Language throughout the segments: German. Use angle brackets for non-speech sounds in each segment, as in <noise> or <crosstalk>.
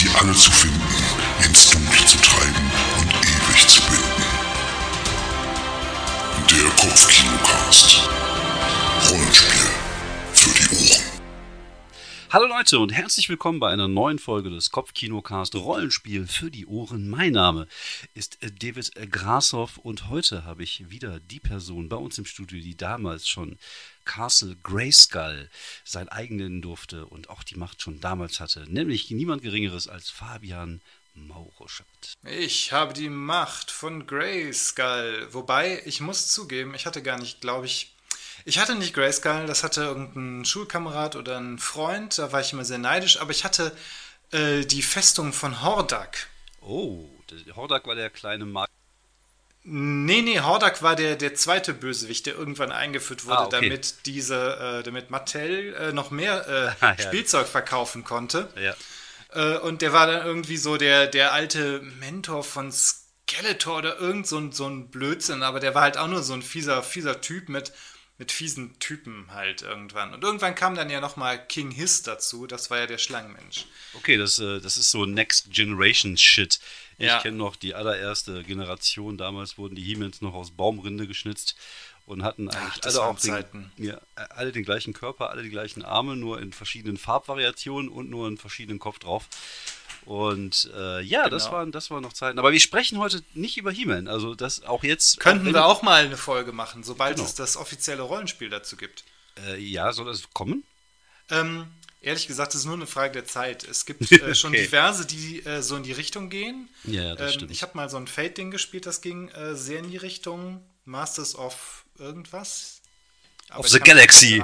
sie alle zu finden, ins Dunkle zu treiben und ewig zu binden. Der Kopfkinocast. Rollenspiel für die Ohren. Hallo Leute und herzlich willkommen bei einer neuen Folge des Kopfkinocast Rollenspiel für die Ohren. Mein Name ist äh, David Grashoff und heute habe ich wieder die Person bei uns im Studio, die damals schon Castle Grayskull sein eigenen durfte und auch die Macht schon damals hatte, nämlich niemand Geringeres als Fabian Mauruschat. Ich habe die Macht von Grayskull. Wobei, ich muss zugeben, ich hatte gar nicht, glaube ich, ich hatte nicht Grayskull, das hatte irgendein Schulkamerad oder ein Freund, da war ich immer sehr neidisch, aber ich hatte äh, die Festung von Hordak. Oh, Hordak war der kleine Mark. Nee, nee, Hordak war der, der zweite Bösewicht, der irgendwann eingeführt wurde, Ah, okay. damit diese, äh, damit Mattel äh, noch mehr äh, <laughs> Ah, ja. Spielzeug verkaufen konnte. Ja. Äh, und der war dann irgendwie so der, der alte Mentor von Skeletor oder irgend so ein, so ein Blödsinn, aber der war halt auch nur so ein fieser, fieser Typ mit, mit fiesen Typen halt irgendwann. Und irgendwann kam dann ja nochmal King Hiss dazu, das war ja der Schlangenmensch. Okay, das, äh, das ist so Next Generation Shit. Ich Ja. kenne noch die allererste Generation. Damals wurden die He-Mans noch aus Baumrinde geschnitzt und hatten eigentlich das alle auch den, ja, alle den gleichen Körper, alle die gleichen Arme, nur in verschiedenen Farbvariationen und nur einen verschiedenen Kopf drauf. Und äh, ja, das, Genau. waren, das waren noch Zeiten. Aber wir sprechen heute nicht über He-Man. Also das auch jetzt. Könnten wenn- wir auch mal eine Folge machen, sobald Genau. es das offizielle Rollenspiel dazu gibt. Äh, ja, soll das kommen? Ähm, ehrlich gesagt, es ist nur eine Frage der Zeit. Es gibt <laughs> äh, schon Okay. diverse, die äh, so in die Richtung gehen. Ja, ja, das ähm, stimmt. Ich habe mal so ein Fate-Ding gespielt, das ging äh, sehr in die Richtung Masters of irgendwas. Of the Galaxy.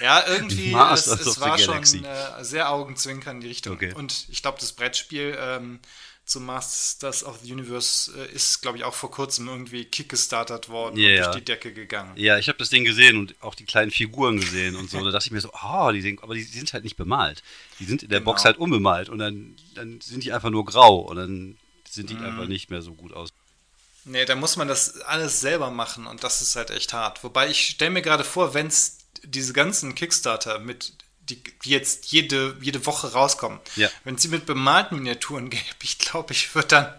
Ja, irgendwie, <laughs> es, Masters es of the war Galaxy. schon äh, sehr augenzwinkern in die Richtung. Okay. Und ich glaube, das Brettspiel ähm, zum Masters of the Universe äh, ist, glaube ich, auch vor kurzem irgendwie kickstartert worden Ja, und durch die Decke gegangen. Ja, ich habe das Ding gesehen und auch die kleinen Figuren gesehen und so. Da dachte ich mir so, ah, die sehen, aber die, die sind halt nicht bemalt. Die sind in der Genau. Box halt unbemalt und dann, dann sind die einfach nur grau und dann sind die Mhm. einfach nicht mehr so gut aus. Nee, da muss man das alles selber machen und das ist halt echt hart. Wobei ich stelle mir gerade vor, wenn es diese ganzen Kickstarter mit die, jetzt jede, jede Woche rauskommen, Ja. wenn sie mit bemalten Miniaturen <laughs> gäbe, ich glaube, ich würde dann,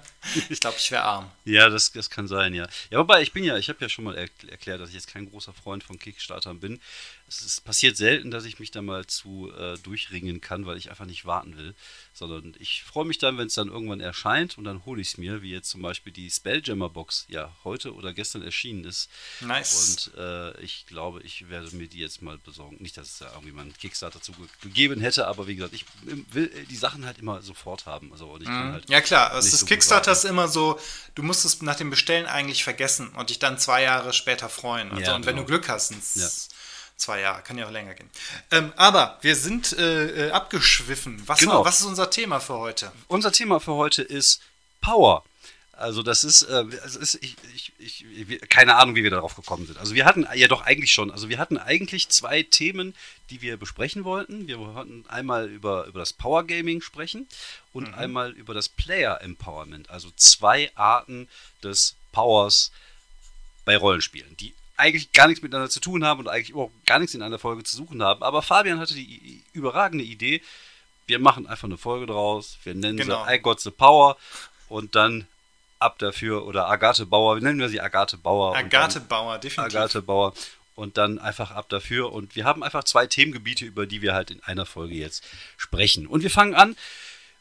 ich glaube, ich wäre arm. Ja, das, das kann sein, ja. Ja, wobei ich bin ja, ich habe ja schon mal er erklärt, dass ich jetzt kein großer Freund von Kickstartern bin. Es ist, passiert selten, dass ich mich da mal zu äh, durchringen kann, weil ich einfach nicht warten will. Sondern ich freue mich dann, wenn es dann irgendwann erscheint und dann hole ich es mir, wie jetzt zum Beispiel die Spelljammer-Box ja heute oder gestern erschienen ist. Nice. Und äh, ich glaube, ich werde mir die jetzt mal besorgen. Nicht, dass es da irgendwie mal einen Kickstarter zu ge- gegeben hätte, aber wie gesagt, ich will die Sachen halt immer sofort haben. Also und ich kann halt Mhm. Ja klar, es ist so Kickstarter ist immer so, du musst es nach dem Bestellen eigentlich vergessen und dich dann zwei Jahre später freuen. Also, Ja, und wenn genau. du Glück hast, Ja. Zwei Jahre, kann ja auch länger gehen. Ähm, aber wir sind äh, äh, abgeschwiffen. Was, Genau. was ist unser Thema für heute? Unser Thema für heute ist Power. Also das ist, äh, also ist ich, ich, ich, keine Ahnung, wie wir darauf gekommen sind. Also wir hatten ja doch eigentlich schon, also wir hatten eigentlich zwei Themen, die wir besprechen wollten. Wir wollten einmal über, über das Power Gaming sprechen und einmal über das Player Empowerment. Also zwei Arten des Powers bei Rollenspielen, die eigentlich gar nichts miteinander zu tun haben und eigentlich überhaupt gar nichts in einer Folge zu suchen haben. Aber Fabian hatte die überragende Idee, wir machen einfach eine Folge draus, wir nennen Genau. sie I Got the Power und dann ab dafür oder Agathe Bauer, nennen wir sie Agathe Bauer. Agathe dann, Bauer, definitiv. Agathe Bauer und dann einfach ab dafür und wir haben einfach zwei Themengebiete, über die wir halt in einer Folge jetzt sprechen. Und wir fangen an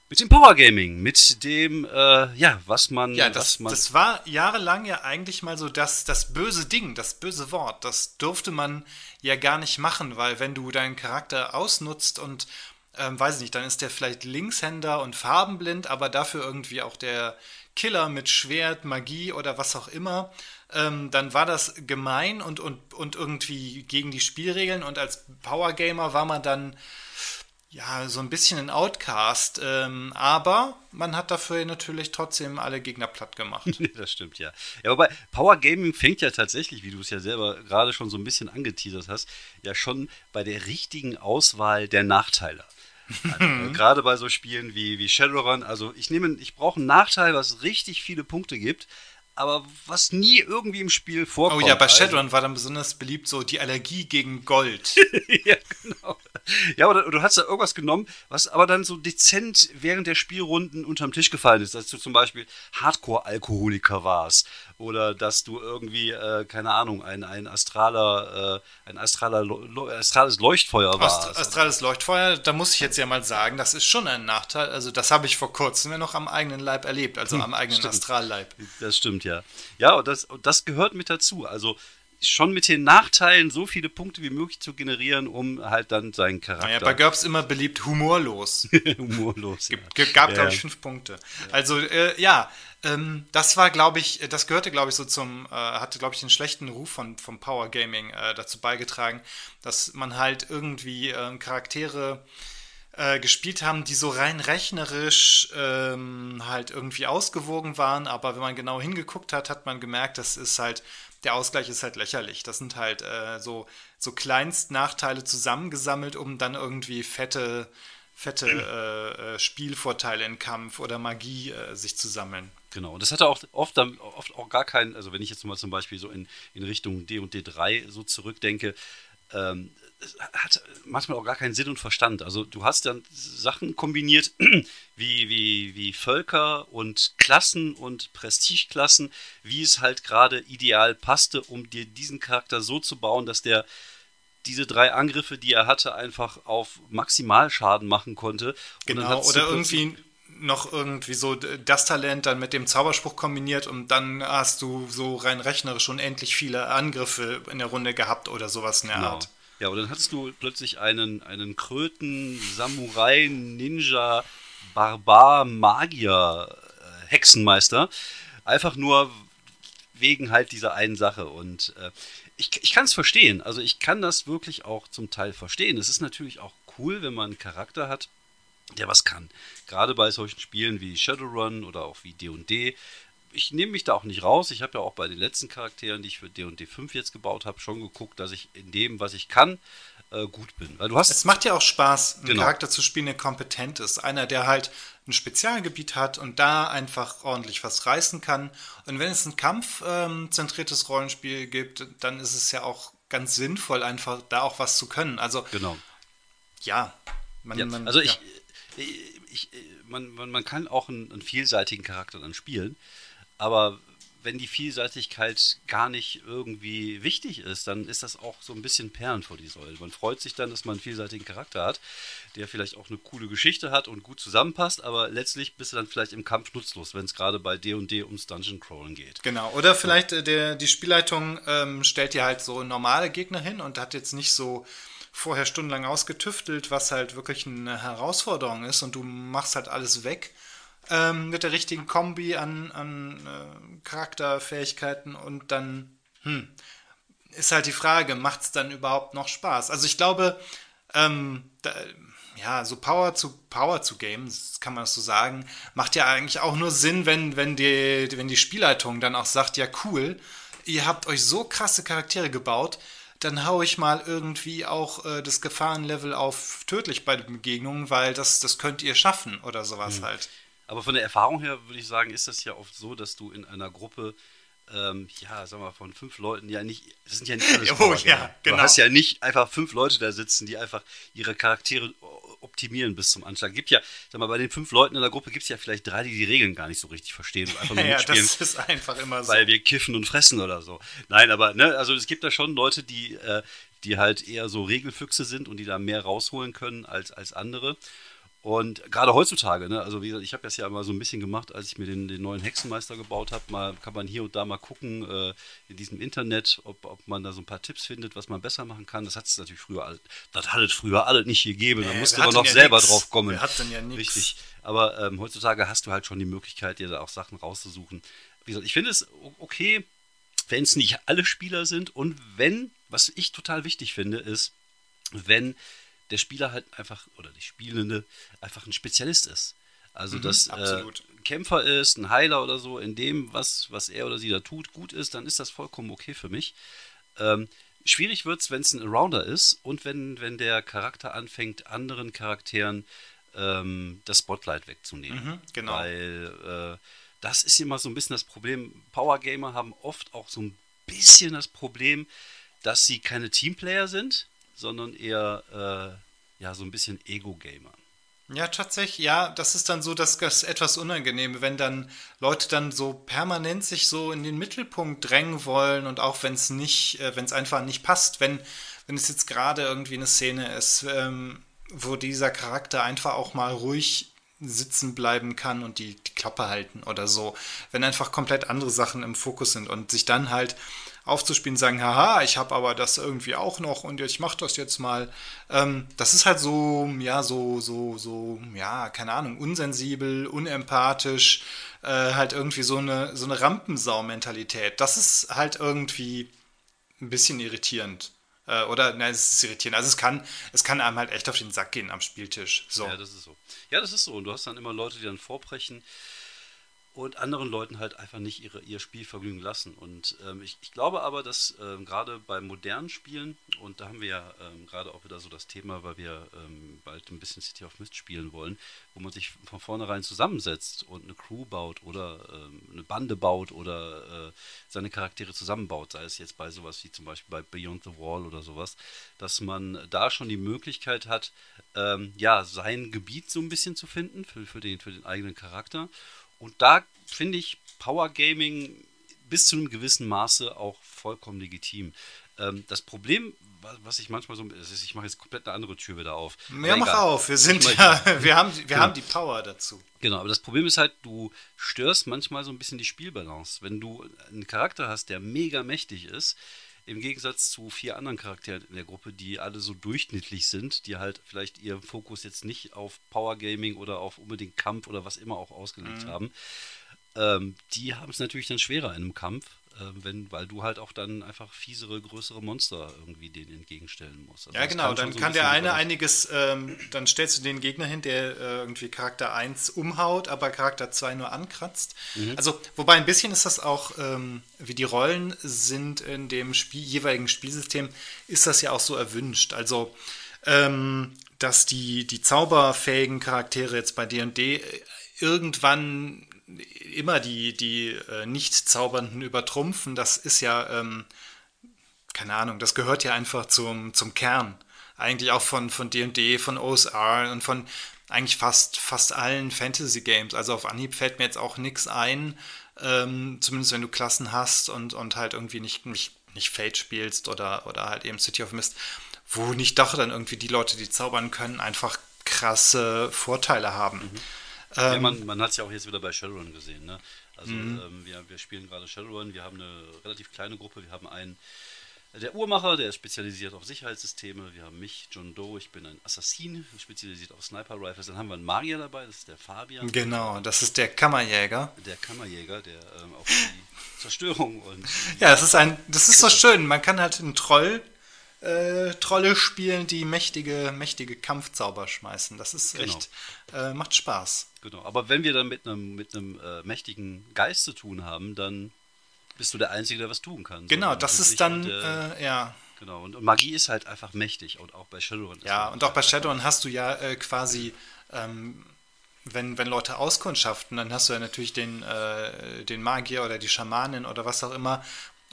mit dem Power Gaming, mit dem, äh, ja, was man, Ja, was das, man das war jahrelang ja eigentlich mal so das, das böse Ding, das böse Wort. Das durfte man ja gar nicht machen, weil wenn du deinen Charakter ausnutzt und, ähm, weiß ich nicht, dann ist der vielleicht Linkshänder und farbenblind, aber dafür irgendwie auch der Killer mit Schwert, Magie oder was auch immer, ähm, dann war das gemein und, und, und irgendwie gegen die Spielregeln und als Power Gamer war man dann ja, so ein bisschen ein Outcast, ähm, aber man hat dafür natürlich trotzdem alle Gegner platt gemacht. <laughs> das stimmt, ja. Ja, wobei Power Gaming fängt ja tatsächlich, wie du es ja selber gerade schon so ein bisschen angeteasert hast, ja schon bei der richtigen Auswahl der Nachteile. Also, <laughs> gerade bei so Spielen wie, wie Shadowrun, also ich nehme, ich brauche einen Nachteil, was richtig viele Punkte gibt, aber was nie irgendwie im Spiel Oh vorkommt. ja, bei Also- Shadowrun war dann besonders beliebt so die Allergie gegen Gold. <laughs> ja, genau. ja, oder du hast da irgendwas genommen, was aber dann so dezent während der Spielrunden unterm Tisch gefallen ist, dass du zum Beispiel Hardcore-Alkoholiker warst oder dass du irgendwie, äh, keine Ahnung, ein, ein astraler, äh, ein astraler, astrales Leuchtfeuer warst. Ast astrales Leuchtfeuer, da muss ich jetzt ja mal sagen, das ist schon ein Nachteil. Also das habe ich vor kurzem ja noch am eigenen Leib erlebt, also hm, am eigenen stimmt. Astralleib. Das stimmt, ja. Ja, und das, und das gehört mit dazu. Also schon mit den Nachteilen so viele Punkte wie möglich zu generieren, um halt dann seinen Charakter. Naja, bei GURPS immer beliebt humorlos. <laughs> humorlos. Ja. Gab, glaube ich, fünf Punkte. Ja. Also, äh, ja, ähm, das war, glaube ich, das gehörte, glaube ich, so zum, äh, hatte, glaube ich, den schlechten Ruf von, vom Power Gaming äh, dazu beigetragen, dass man halt irgendwie äh, Charaktere äh, gespielt haben, die so rein rechnerisch ähm, halt irgendwie ausgewogen waren, aber wenn man genau hingeguckt hat, hat man gemerkt, das ist halt der Ausgleich ist halt lächerlich. Das sind halt äh, so, so Kleinstnachteile zusammengesammelt, um dann irgendwie fette, fette äh, äh, Spielvorteile in Kampf oder Magie äh, sich zu sammeln. Genau, und das hatte auch oft, oft auch gar keinen, also wenn ich jetzt mal zum Beispiel so in, in Richtung D und D3 so zurückdenke, ähm, hat manchmal auch gar keinen Sinn und Verstand. Also du hast dann Sachen kombiniert <clears throat> wie, wie, wie Völker und Klassen und Prestigeklassen, wie es halt gerade ideal passte, um dir diesen Charakter so zu bauen, dass der diese drei Angriffe, die er hatte, einfach auf Maximalschaden machen konnte. Genau, oder irgendwie noch irgendwie so das Talent dann mit dem Zauberspruch kombiniert und dann hast du so rein rechnerisch unendlich viele Angriffe in der Runde gehabt oder sowas in der genau. Art. Ja, und dann hattest du plötzlich einen, einen Kröten, Samurai, Ninja, Barbar, Magier, äh, Hexenmeister. Einfach nur wegen halt dieser einen Sache. Und äh, ich, ich kann es verstehen. Also ich kann das wirklich auch zum Teil verstehen. Es ist natürlich auch cool, wenn man einen Charakter hat, der was kann. Gerade bei solchen Spielen wie Shadowrun oder auch wie D&D. Ich nehme mich da auch nicht raus. Ich habe ja auch bei den letzten Charakteren, die ich für D&D 5 jetzt gebaut habe, schon geguckt, dass ich in dem, was ich kann, äh, gut bin. Weil du hast es macht ja auch Spaß, einen genau. Charakter zu spielen, der kompetent ist. Einer, der halt ein Spezialgebiet hat und da einfach ordentlich was reißen kann. Und wenn es ein kampfzentriertes ähm, Rollenspiel gibt, dann ist es ja auch ganz sinnvoll, einfach da auch was zu können. Also, genau. ja. Man, ja. Man, also ich, ja ich, man, man, man kann auch einen, einen vielseitigen Charakter dann spielen, aber wenn die Vielseitigkeit gar nicht irgendwie wichtig ist, dann ist das auch so ein bisschen Perlen vor die Säule. Man freut sich dann, dass man einen vielseitigen Charakter hat, der vielleicht auch eine coole Geschichte hat und gut zusammenpasst, aber letztlich bist du dann vielleicht im Kampf nutzlos, wenn es gerade bei D&D ums Dungeon Crawlen geht. Genau, oder vielleicht äh, der, die Spielleitung ähm, stellt dir halt so normale Gegner hin und hat jetzt nicht so vorher stundenlang ausgetüftelt, was halt wirklich eine Herausforderung ist und du machst halt alles weg ähm, mit der richtigen Kombi an, an äh, Charakterfähigkeiten und dann hm, ist halt die Frage, macht es dann überhaupt noch Spaß? Also ich glaube, ähm, da, ja, so Power zu Power zu Games, kann man das so sagen, macht ja eigentlich auch nur Sinn, wenn, wenn, die, wenn die Spielleitung dann auch sagt, ja cool, ihr habt euch so krasse Charaktere gebaut, dann haue ich mal irgendwie auch äh, das Gefahrenlevel auf tödlich bei den Begegnungen, weil das, das könnt ihr schaffen oder sowas mhm. halt. Aber von der Erfahrung her würde ich sagen, ist das ja oft so, dass du in einer Gruppe, ähm, ja, sag mal, von fünf Leuten, ja nicht, das sind ja nicht alles <laughs> oh, ja, genau. Du hast ja nicht einfach fünf Leute da sitzen, die einfach ihre Charaktere optimieren bis zum Anschlag. Gibt ja, sag mal, bei den fünf Leuten in der Gruppe gibt es ja vielleicht drei, die die Regeln gar nicht so richtig verstehen und einfach nur <laughs> ja, mitspielen. das ist einfach immer so. Weil wir kiffen und fressen oder so. Nein, aber, ne, also es gibt da schon Leute, die, äh, die halt eher so Regelfüchse sind und die da mehr rausholen können als, als andere. Und gerade heutzutage, ne, also wie gesagt, ich habe das ja mal so ein bisschen gemacht, als ich mir den, den neuen Hexenmeister gebaut habe. Mal kann man hier und da mal gucken äh, in diesem Internet, ob, ob man da so ein paar Tipps findet, was man besser machen kann. Das hat es natürlich früher, all, das hat es früher alles nicht gegeben. Nee, da musste man noch ja selber nix. drauf kommen. Wir hatten ja nichts. Richtig. Aber ähm, heutzutage hast du halt schon die Möglichkeit, dir da auch Sachen rauszusuchen. Wie gesagt, ich finde es okay, wenn es nicht alle Spieler sind und wenn, was ich total wichtig finde, ist, wenn der Spieler halt einfach, oder die Spielende, einfach ein Spezialist ist. Also, mhm, dass äh, Kämpfer ist, ein Heiler oder so, in dem, was, was er oder sie da tut, gut ist, dann ist das vollkommen okay für mich. Ähm, schwierig wird es, wenn es ein Arounder ist und wenn, wenn der Charakter anfängt, anderen Charakteren ähm, das Spotlight wegzunehmen. Mhm, genau. Weil äh, das ist immer so ein bisschen das Problem. Power Gamer haben oft auch so ein bisschen das Problem, dass sie keine Teamplayer sind sondern eher ja, so ein bisschen Ego-Gamer. Ja, tatsächlich, ja, das ist dann so das, das etwas Unangenehme, wenn dann Leute dann so permanent sich so in den Mittelpunkt drängen wollen und auch wenn es nicht, äh, wenn es einfach nicht passt, wenn, wenn es jetzt gerade irgendwie eine Szene ist, ähm, wo dieser Charakter einfach auch mal ruhig sitzen bleiben kann und die, die Klappe halten oder so. Wenn einfach komplett andere Sachen im Fokus sind und sich dann halt aufzuspielen, sagen, haha, ich habe aber das irgendwie auch noch und ich mache das jetzt mal. Ähm, das ist halt so, ja, so, so, so, ja, keine Ahnung, unsensibel, unempathisch, äh, halt irgendwie so eine, so eine Rampensau-Mentalität. Das ist halt irgendwie ein bisschen irritierend. Äh, oder, nein, es ist irritierend. Also es kann, es kann einem halt echt auf den Sack gehen am Spieltisch. So. Ja, das ist so. Ja, das ist so. Und du hast dann immer Leute, die dann vorbrechen und anderen Leuten halt einfach nicht ihre, ihr Spielvergnügen lassen. Und ähm, ich, ich, glaube aber, dass ähm, gerade bei modernen Spielen, und da haben wir ja ähm, gerade auch wieder so das Thema, weil wir ähm, bald ein bisschen City of Mist spielen wollen, wo man sich von vornherein zusammensetzt und eine Crew baut oder ähm, eine Bande baut oder äh, seine Charaktere zusammenbaut, sei es jetzt bei sowas wie zum Beispiel bei Beyond the Wall oder sowas, dass man da schon die Möglichkeit hat, ähm, ja, sein Gebiet so ein bisschen zu finden für, für, den, für den eigenen Charakter und da finde ich Power Gaming bis zu einem gewissen Maße auch vollkommen legitim. Ähm, das Problem, was ich manchmal so, ist, ich mache jetzt komplett eine andere Tür wieder auf. Ja, mach auf, wir sind ja, <laughs> wir haben, wir genau. haben die Power dazu. Genau, aber das Problem ist halt, du störst manchmal so ein bisschen die Spielbalance. Wenn du einen Charakter hast, der mega mächtig ist, im Gegensatz zu vier anderen Charakteren in der Gruppe, die alle so durchschnittlich sind, die halt vielleicht ihren Fokus jetzt nicht auf Power Gaming oder auf unbedingt Kampf oder was immer auch ausgelegt mhm. haben, ähm, die haben es natürlich dann schwerer in einem Kampf, äh, wenn, weil du halt auch dann einfach fiesere, größere Monster irgendwie denen entgegenstellen musst. Also ja, genau, kann dann so kann der eine einiges, ähm, dann stellst du den Gegner hin, der äh, irgendwie Charakter 1 umhaut, aber Charakter 2 nur ankratzt. Mhm. Also, wobei ein bisschen ist das auch, ähm, wie die Rollen sind in dem Spiel, jeweiligen Spielsystem, ist das ja auch so erwünscht. Also, ähm, dass die, die zauberfähigen Charaktere jetzt bei D&D irgendwann immer die, die äh, Nicht-Zaubernden übertrumpfen, das ist ja, ähm, keine Ahnung, das gehört ja einfach zum, zum Kern. Eigentlich auch von D&D, von, von OSR und von eigentlich fast, fast allen Fantasy-Games. Also auf Anhieb fällt mir jetzt auch nichts ein, ähm, zumindest wenn du Klassen hast und, und halt irgendwie nicht, nicht, nicht Fate spielst oder, oder halt eben City of Mist, wo nicht doch dann irgendwie die Leute, die zaubern können, einfach krasse Vorteile haben. Mhm. Ähm, ja, man, man hat es ja auch jetzt wieder bei Shadowrun gesehen. Ne? Also mhm. ähm, wir, wir spielen gerade Shadowrun, wir haben eine relativ kleine Gruppe, wir haben einen, der Uhrmacher, der ist spezialisiert auf Sicherheitssysteme, wir haben mich, John Doe, ich bin ein Assassin, spezialisiert auf Sniper-Rifles, dann haben wir einen Magier dabei, das ist der Fabian. Genau, das ist der Kammerjäger. Der Kammerjäger, der ähm, auf die Zerstörung und... Ja, das ist ein, das ist so schön, man kann halt einen Troll äh, Trolle spielen, die mächtige, mächtige Kampfzauber schmeißen. Das ist genau. echt, äh, macht Spaß. Genau, aber wenn wir dann mit einem mit einem äh, mächtigen Geist zu tun haben, dann bist du der Einzige, der was tun kann. Genau, so, das ist dann, der, äh, ja. Genau, und, und, Magie ist halt einfach mächtig und auch bei Shadowrun. Ja, und auch bei Shadowrun hast du ja äh, quasi, ähm, wenn, wenn Leute auskundschaften, dann hast du ja natürlich den, äh, den Magier oder die Schamanin oder was auch immer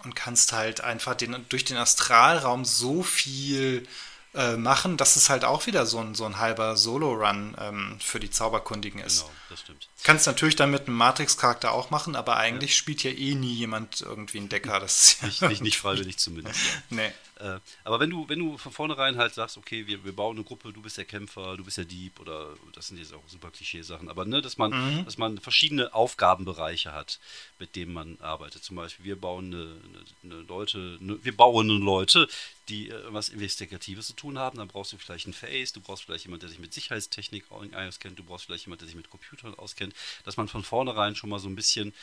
und kannst halt einfach den, durch den Astralraum so viel äh, machen, dass es halt auch wieder so ein, so ein halber Solo-Run ähm, für die Zauberkundigen ist. Genau, das stimmt. Kannst natürlich dann mit einem Matrix-Charakter auch machen, aber eigentlich ja. spielt ja eh nie jemand irgendwie einen Decker. Das nicht, nicht, nicht freiwillig zumindest. Ja. <laughs> nee. Äh, aber wenn du, wenn du von vornherein halt sagst, okay, wir, wir bauen eine Gruppe, du bist der Kämpfer, du bist der Dieb oder das sind jetzt auch super Klischeesachen, aber ne, dass man, mhm. dass man verschiedene Aufgabenbereiche hat, mit denen man arbeitet. Zum Beispiel, wir bauen eine, eine, eine Leute, eine, wir bauen Leute, die äh, was Investigatives zu tun haben, dann brauchst du vielleicht einen Face, du brauchst vielleicht jemanden, der sich mit Sicherheitstechnik auskennt, du brauchst vielleicht jemanden, der sich mit Computern auskennt, dass man von vornherein schon mal so ein bisschen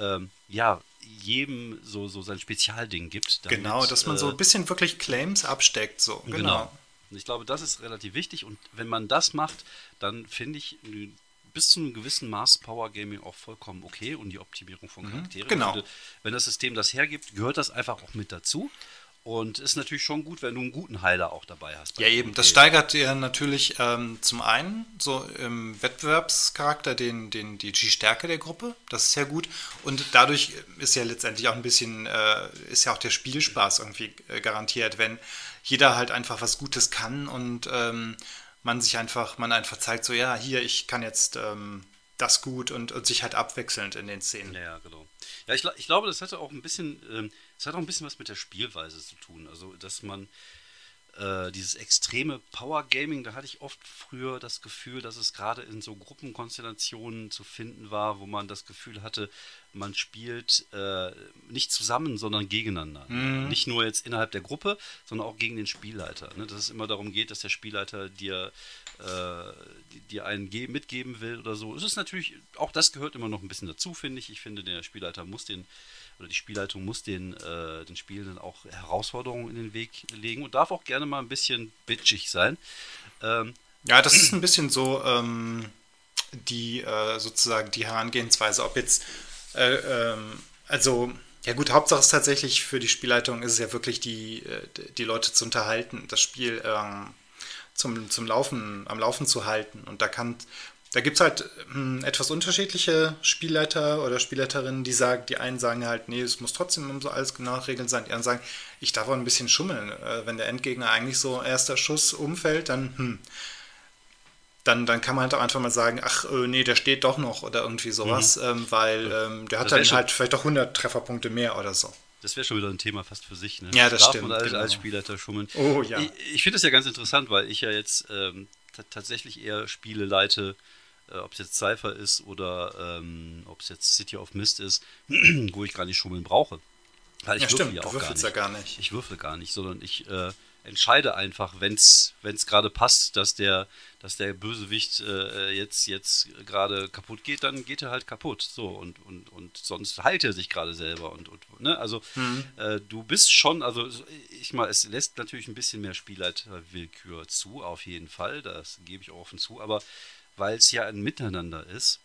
ähm, ja, jedem so, so sein Spezialding gibt. Damit, genau, dass man äh, so ein bisschen wirklich Claims absteckt. So. Genau. genau. Und ich glaube, das ist relativ wichtig. Und wenn man das macht, dann finde ich bis zu einem gewissen Maß Power Gaming auch vollkommen okay und die Optimierung von mhm, Charakteren. Genau. wenn das System das hergibt, gehört das einfach auch mit dazu. Und ist natürlich schon gut, wenn du einen guten Heiler auch dabei hast. Ja, eben. Das steigert dir natürlich ähm, zum einen so im Wettbewerbscharakter den, den, die, die Stärke der Gruppe. Das ist ja gut. Und dadurch ist ja letztendlich auch ein bisschen, äh, ist ja auch der Spielspaß irgendwie äh, garantiert, wenn jeder halt einfach was Gutes kann und ähm, man sich einfach, man einfach zeigt, so ja, hier, ich kann jetzt ähm, das gut und, und sich halt abwechselnd in den Szenen. Ja, genau. Ja, ich, ich glaube, das hatte auch ein bisschen, das hat auch ein bisschen was mit der Spielweise zu tun. Also, dass man äh, dieses extreme Power Gaming, da hatte ich oft früher das Gefühl, dass es gerade in so Gruppenkonstellationen zu finden war, wo man das Gefühl hatte, man spielt äh, nicht zusammen, sondern gegeneinander. Mhm. Nicht nur jetzt innerhalb der Gruppe, sondern auch gegen den Spielleiter. Ne? Dass es immer darum geht, dass der Spielleiter dir, äh, dir einen mitgeben will oder so. Es ist natürlich, auch das gehört immer noch ein bisschen dazu, finde ich. Ich finde, der Spielleiter muss den oder die Spielleitung muss den, äh, den Spielenden auch Herausforderungen in den Weg legen und darf auch gerne mal ein bisschen bitchig sein. Ähm, ja, das ist ein bisschen so ähm, die äh, sozusagen die Herangehensweise, ob jetzt äh, ähm, also ja gut, Hauptsache ist tatsächlich für die Spielleitung ist es ja wirklich die, äh, die Leute zu unterhalten, das Spiel ähm, zum, zum Laufen, am Laufen zu halten. Und da kann da gibt es halt hm, etwas unterschiedliche Spielleiter oder Spielleiterinnen, die sagen, die einen sagen halt, nee, es muss trotzdem um so alles genau Regeln sein. Die anderen sagen, ich darf auch ein bisschen schummeln. Äh, wenn der Endgegner eigentlich so erster Schuss umfällt, dann, hm, dann, dann kann man halt auch einfach mal sagen, ach äh, nee, der steht doch noch oder irgendwie sowas, mhm. ähm, weil ähm, der hat dann halt vielleicht auch 100 Trefferpunkte mehr oder so. Das wäre schon wieder ein Thema fast für sich. Ne? Ja, das Darf stimmt. man als, genau. als Spielleiter schummeln? Oh ja. Ich, ich finde das ja ganz interessant, weil ich ja jetzt ähm, tatsächlich eher Spiele leite, äh, ob es jetzt Cypher ist oder ähm, ob es jetzt City of Mist ist, <clears throat> wo ich gar nicht schummeln brauche. Weil ich ja, würfel stimmt, ja auch gar nicht. ja gar nicht. Ich würfel gar nicht, sondern ich äh, entscheide einfach, wenn es gerade passt, dass der, dass der Bösewicht äh, jetzt, jetzt gerade kaputt geht, dann geht er halt kaputt. So, und, und, und sonst heilt er sich gerade selber. Und, und ne? Also mhm. äh, du bist schon, also ich mal, es lässt natürlich ein bisschen mehr Spielleiterwillkür zu, auf jeden Fall. Das gebe ich auch offen zu, aber weil es ja ein Miteinander ist,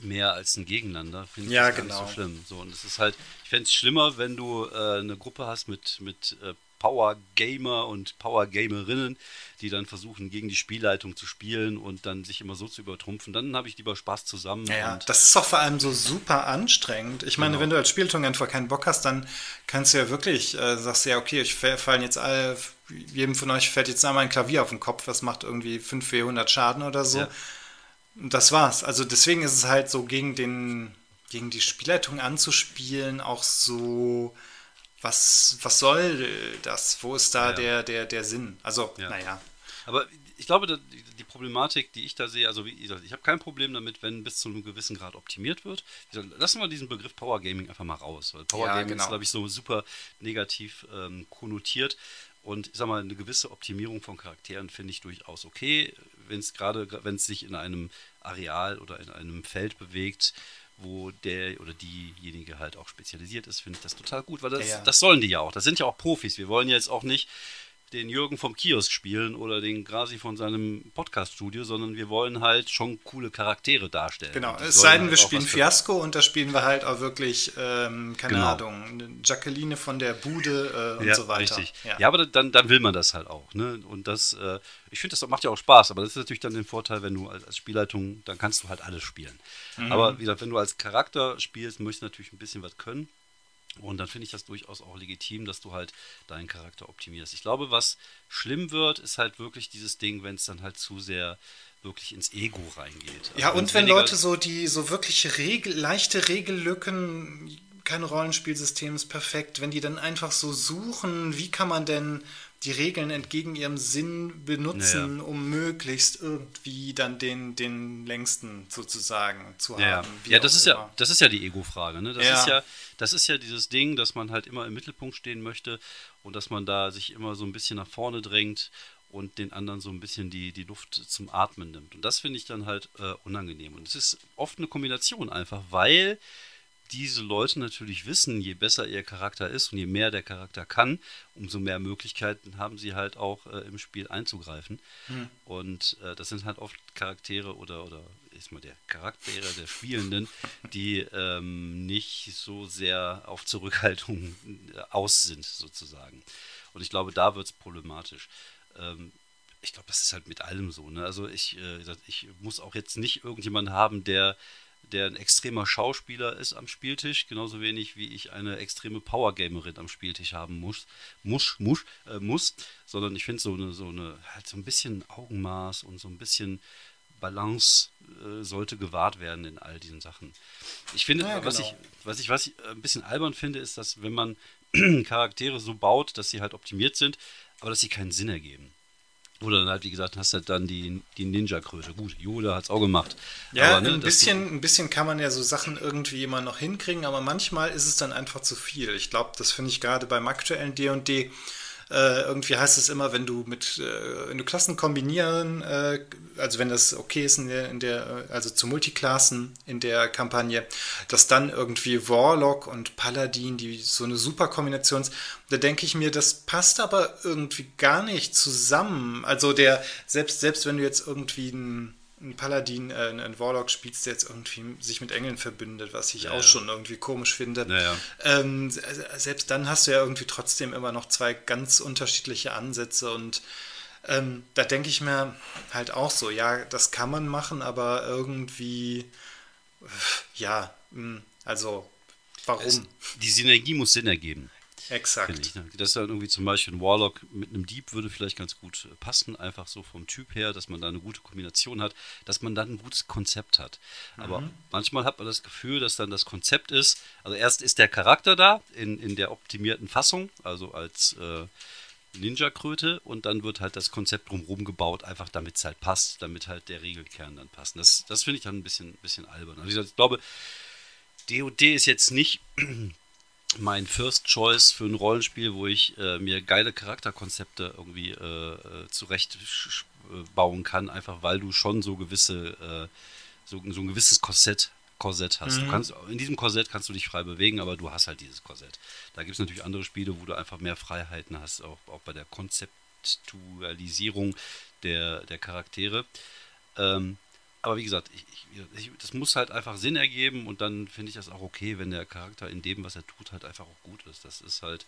mehr als ein Gegeneinander, finde ich ja, das genau. nicht so schlimm. So, und es ist halt, ich fände es schlimmer, wenn du äh, eine Gruppe hast mit, mit äh, Power Gamer und Power Gamerinnen, die dann versuchen, gegen die Spielleitung zu spielen und dann sich immer so zu übertrumpfen. Dann habe ich lieber Spaß zusammen. Ja, das ist doch vor allem so super anstrengend. Ich meine, genau. wenn du als Spielleitung einfach keinen Bock hast, dann kannst du ja wirklich, äh, sagst du ja, okay, ich fallen jetzt alle, jedem von euch fällt jetzt einmal ein Klavier auf den Kopf, das macht irgendwie 5 400 Schaden oder so. Ja. Das war's. Also deswegen ist es halt so gegen den, gegen die Spielleitung anzuspielen, auch so was, was soll das? Wo ist da ja. der, der, der Sinn? Also, ja. naja. Aber ich glaube, die Problematik, die ich da sehe, also wie gesagt, ich habe kein Problem damit, wenn bis zu einem gewissen Grad optimiert wird. Lassen wir diesen Begriff Power Gaming einfach mal raus, weil Power ja, Gaming genau. ist, glaube ich, so super negativ ähm, konnotiert. Und ich sag mal, eine gewisse Optimierung von Charakteren finde ich durchaus okay, wenn es gerade, wenn es sich in einem Areal oder in einem Feld bewegt, wo der oder diejenige halt auch spezialisiert ist, finde ich das total gut, weil das, ja, ja. das sollen die ja auch. Das sind ja auch Profis. Wir wollen jetzt auch nicht den Jürgen vom Kiosk spielen oder den Grasi von seinem Podcast-Studio, sondern wir wollen halt schon coole Charaktere darstellen. Genau, es sei denn, halt wir spielen Fiasco und da spielen wir halt auch wirklich, ähm, keine genau. Ahnung, Jacqueline von der Bude äh, und ja, so weiter. Richtig. Ja. ja, aber dann, dann will man das halt auch. Ne? Und das, äh, ich finde, das macht ja auch Spaß, aber das ist natürlich dann der Vorteil, wenn du als, als Spielleitung, dann kannst du halt alles spielen. Mhm. Aber wie gesagt, wenn du als Charakter spielst, möchtest du natürlich ein bisschen was können. Und dann finde ich das durchaus auch legitim, dass du halt deinen Charakter optimierst. Ich glaube, was schlimm wird, ist halt wirklich dieses Ding, wenn es dann halt zu sehr wirklich ins Ego reingeht. Also ja, und wenn Leute so die so wirklich Regel, leichte Regellücken, kein Rollenspielsystem ist perfekt, wenn die dann einfach so suchen, wie kann man denn die Regeln entgegen ihrem Sinn benutzen, naja. um möglichst irgendwie dann den, den längsten sozusagen zu ja, haben. Ja, das ist ja, das ist ja die Ego-Frage. Ne? Das, ja. Ist ja, das ist ja dieses Ding, dass man halt immer im Mittelpunkt stehen möchte und dass man da sich immer so ein bisschen nach vorne drängt und den anderen so ein bisschen die, die Luft zum Atmen nimmt. Und das finde ich dann halt äh, unangenehm. Und es ist oft eine Kombination einfach, weil diese Leute natürlich wissen, je besser ihr Charakter ist und je mehr der Charakter kann, umso mehr Möglichkeiten haben sie halt auch äh, im Spiel einzugreifen. Mhm. Und äh, das sind halt oft Charaktere oder, oder ist mal der Charaktere der Spielenden, die ähm, nicht so sehr auf Zurückhaltung äh, aus sind, sozusagen. Und ich glaube, da wird es problematisch. Ähm, ich glaube, das ist halt mit allem so. Ne? Also ich, äh, ich muss auch jetzt nicht irgendjemanden haben, der der ein extremer Schauspieler ist am Spieltisch, genauso wenig wie ich eine extreme Powergamerin am Spieltisch haben muss, muss, muss, äh, muss sondern ich finde so eine, so eine, halt so ein bisschen Augenmaß und so ein bisschen Balance äh, sollte gewahrt werden in all diesen Sachen. Ich finde, Ja, was, genau. ich, was, ich, was ich ein bisschen albern finde, ist, dass wenn man <clears throat> Charaktere so baut, dass sie halt optimiert sind, aber dass sie keinen Sinn ergeben. Oder dann halt, wie gesagt, hast du halt dann die, die Ninja-Kröte. Gut, Yoda hat es auch gemacht. Ja, aber, ne, ein, bisschen, ein bisschen kann man ja so Sachen irgendwie immer noch hinkriegen, aber manchmal ist es dann einfach zu viel. Ich glaube, das finde ich gerade beim aktuellen D&D äh, irgendwie heißt es immer, wenn du mit, äh, wenn du Klassen kombinieren, äh, also wenn das okay ist in der, in der, äh, also zu Multiklassen in der Kampagne, dass dann irgendwie Warlock und Paladin, die so eine super Kombination ist, da denke ich mir, das passt aber irgendwie gar nicht zusammen. Also der, selbst, selbst wenn du jetzt irgendwie ein ein Paladin, äh, ein Warlock spielst, der jetzt irgendwie sich mit Engeln verbündet, was ich Ja, auch ja. schon irgendwie komisch finde. Ja. Ähm, se- selbst dann hast du ja irgendwie trotzdem immer noch zwei ganz unterschiedliche Ansätze und ähm, da denke ich mir halt auch so, ja, das kann man machen, aber irgendwie, ja, mh, also warum? Es, die Synergie muss Sinn ergeben. Exakt. ich. Ne? Das ist dann irgendwie zum Beispiel ein Warlock mit einem Dieb würde vielleicht ganz gut äh, passen, einfach so vom Typ her, dass man da eine gute Kombination hat, dass man dann ein gutes Konzept hat. Aber Mhm. manchmal hat man das Gefühl, dass dann das Konzept ist, also erst ist der Charakter da in, in der optimierten Fassung, also als äh, Ninja-Kröte und dann wird halt das Konzept drumherum gebaut, einfach damit es halt passt, damit halt der Regelkern dann passt. Das, das finde ich dann ein bisschen, bisschen albern. Also ich glaube, D&D ist jetzt nicht mein First Choice für ein Rollenspiel, wo ich äh, mir geile Charakterkonzepte irgendwie äh, äh, zurecht äh, bauen kann, einfach weil du schon so gewisse, äh, so, so ein gewisses Korsett, Korsett hast. Du kannst, in diesem Korsett kannst du dich frei bewegen, aber du hast halt dieses Korsett. Da gibt es natürlich andere Spiele, wo du einfach mehr Freiheiten hast, auch, auch bei der Konzeptualisierung der, der Charaktere. Ähm, aber wie gesagt, ich, ich, das muss halt einfach Sinn ergeben und dann finde ich das auch okay, wenn der Charakter in dem, was er tut, halt einfach auch gut ist. Das ist halt,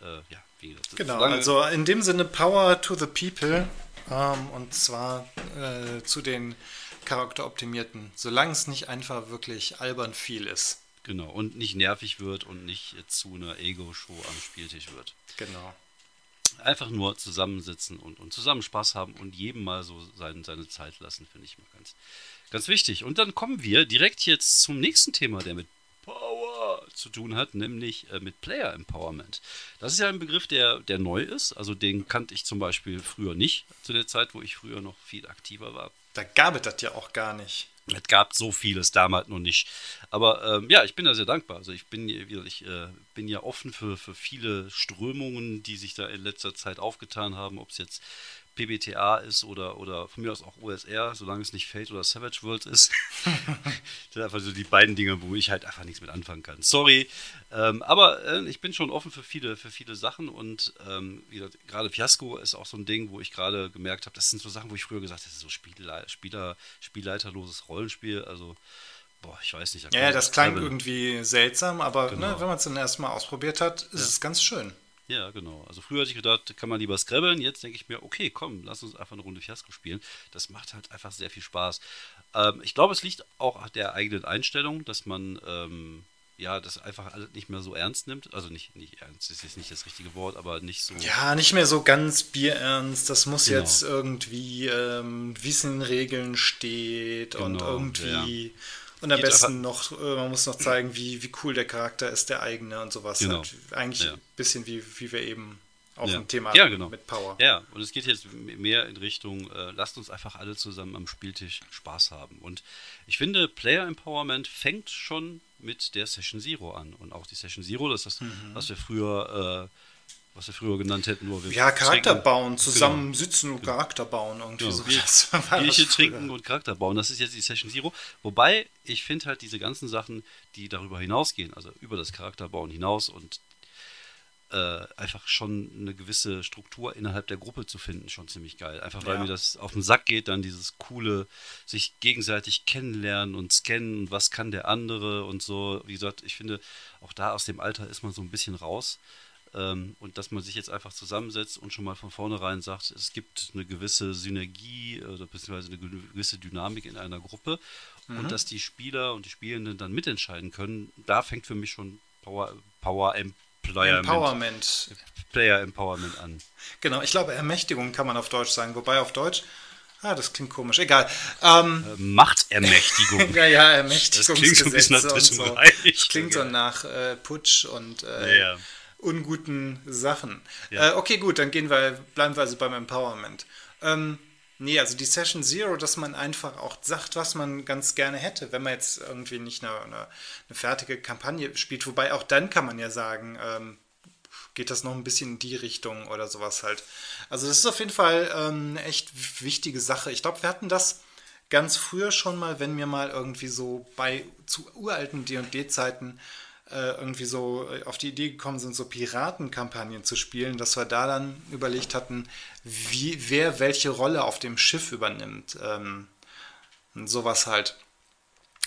äh, ja, wie gesagt. Genau, solange- also in dem Sinne Power to the People ähm, und zwar äh, zu den Charakteroptimierten, solange es nicht einfach wirklich albern viel ist. Genau, und nicht nervig wird und nicht zu einer Ego-Show am Spieltisch wird. Genau. Einfach nur zusammensitzen und, und zusammen Spaß haben und jedem mal so sein, seine Zeit lassen, finde ich mal ganz, ganz wichtig. Und dann kommen wir direkt jetzt zum nächsten Thema, der mit Power zu tun hat, nämlich äh, mit Player Empowerment. Das ist ja ein Begriff, der, der neu ist. Also den kannte ich zum Beispiel früher nicht, zu der Zeit, wo ich früher noch viel aktiver war. Da gab es das ja auch gar nicht. Es gab so vieles damals noch nicht. Aber ähm, ja, ich bin da sehr dankbar. Also ich bin, ich äh, bin ja offen für, für viele Strömungen, die sich da in letzter Zeit aufgetan haben, ob es jetzt PBTA ist oder, oder von mir aus auch OSR, solange es nicht Fate oder Savage Worlds ist. <laughs> das sind einfach so die beiden Dinge, wo ich halt einfach nichts mit anfangen kann. Sorry. Ähm, aber äh, ich bin schon offen für viele, für viele Sachen und ähm, gerade Fiasco ist auch so ein Ding, wo ich gerade gemerkt habe, das sind so Sachen, wo ich früher gesagt habe, das ist so Spiele, Spieler, spielleiterloses Rollenspiel. Also, boah, ich weiß nicht. da Ja, ja das klang irgendwie seltsam, aber Genau. ne, wenn man es dann erstmal ausprobiert hat, ist es ganz schön. Ja, genau. Also früher hatte ich gedacht, kann man lieber scrabbeln. Jetzt denke ich mir, okay, komm, lass uns einfach eine Runde Fiasco spielen. Das macht halt einfach sehr viel Spaß. Ähm, ich glaube, es liegt auch an der eigenen Einstellung, dass man ähm, ja das einfach alles nicht mehr so ernst nimmt. Also nicht, nicht ernst ist jetzt nicht das richtige Wort, aber nicht so. Ja, nicht mehr so ganz bierernst. Das muss Genau. jetzt irgendwie, ähm, den Regeln steht und Genau, irgendwie. Und am Geht besten noch, äh, man muss noch zeigen, wie, wie cool der Charakter ist, der eigene und sowas. Genau. Halt. Eigentlich Ja. ein bisschen wie, wie wir eben auf Ja. dem Thema Ja, hatten genau. mit Power. Ja, und es geht jetzt mehr in Richtung, äh, lasst uns einfach alle zusammen am Spieltisch Spaß haben. Und ich finde, Player Empowerment fängt schon mit der Session Zero an. Und auch die Session Zero, das ist das, was wir früher, äh, was wir früher genannt hätten, nur wir Ja, Charakter trinken- bauen, zusammen sitzen und Charakter bauen. Irgendwie Genau. so. <laughs> Bierchen trinken und Charakter bauen. Das ist jetzt die Session Zero. Wobei, ich finde halt diese ganzen Sachen, die darüber hinausgehen, also über das Charakterbauen hinaus und äh, einfach schon eine gewisse Struktur innerhalb der Gruppe zu finden, schon ziemlich geil. Einfach weil Ja. mir das auf den Sack geht, dann dieses coole, sich gegenseitig kennenlernen und scannen und was kann der andere und so. Wie gesagt, ich finde, auch da aus dem Alter ist man so ein bisschen raus. Ähm, und dass man sich jetzt einfach zusammensetzt und schon mal von vornherein sagt, es gibt eine gewisse Synergie oder beziehungsweise eine gewisse Dynamik in einer Gruppe. und dass die Spieler und die Spielenden dann mitentscheiden können, da fängt für mich schon Power, Power Employment, Empowerment. Player Empowerment an. Genau, ich glaube, Ermächtigung kann man auf Deutsch sagen. Wobei auf Deutsch, ah, das klingt komisch, egal. Ähm, Äh, Machtermächtigung. <laughs> ja, ja, Das klingt so ein bisschen, Ermächtigungsgesetze bisschen so. Das klingt so nach äh, Putsch und äh, Ja, ja. Unguten Sachen. Ja. Äh, okay, gut, dann gehen wir, bleiben wir also beim Empowerment. Ähm, nee, also die Session Zero, dass man einfach auch sagt, was man ganz gerne hätte, wenn man jetzt irgendwie nicht eine, eine, eine fertige Kampagne spielt. Wobei auch dann kann man ja sagen, ähm, geht das noch ein bisschen in die Richtung oder sowas halt. Also das ist auf jeden Fall ähm, eine echt wichtige Sache. Ich glaube, wir hatten das ganz früher schon mal, wenn wir mal irgendwie so bei zu uralten D&D-Zeiten äh, irgendwie so äh, auf die Idee gekommen sind, so Piratenkampagnen zu spielen, dass wir da dann überlegt hatten, wie, wer welche Rolle auf dem Schiff übernimmt. Ähm, sowas halt.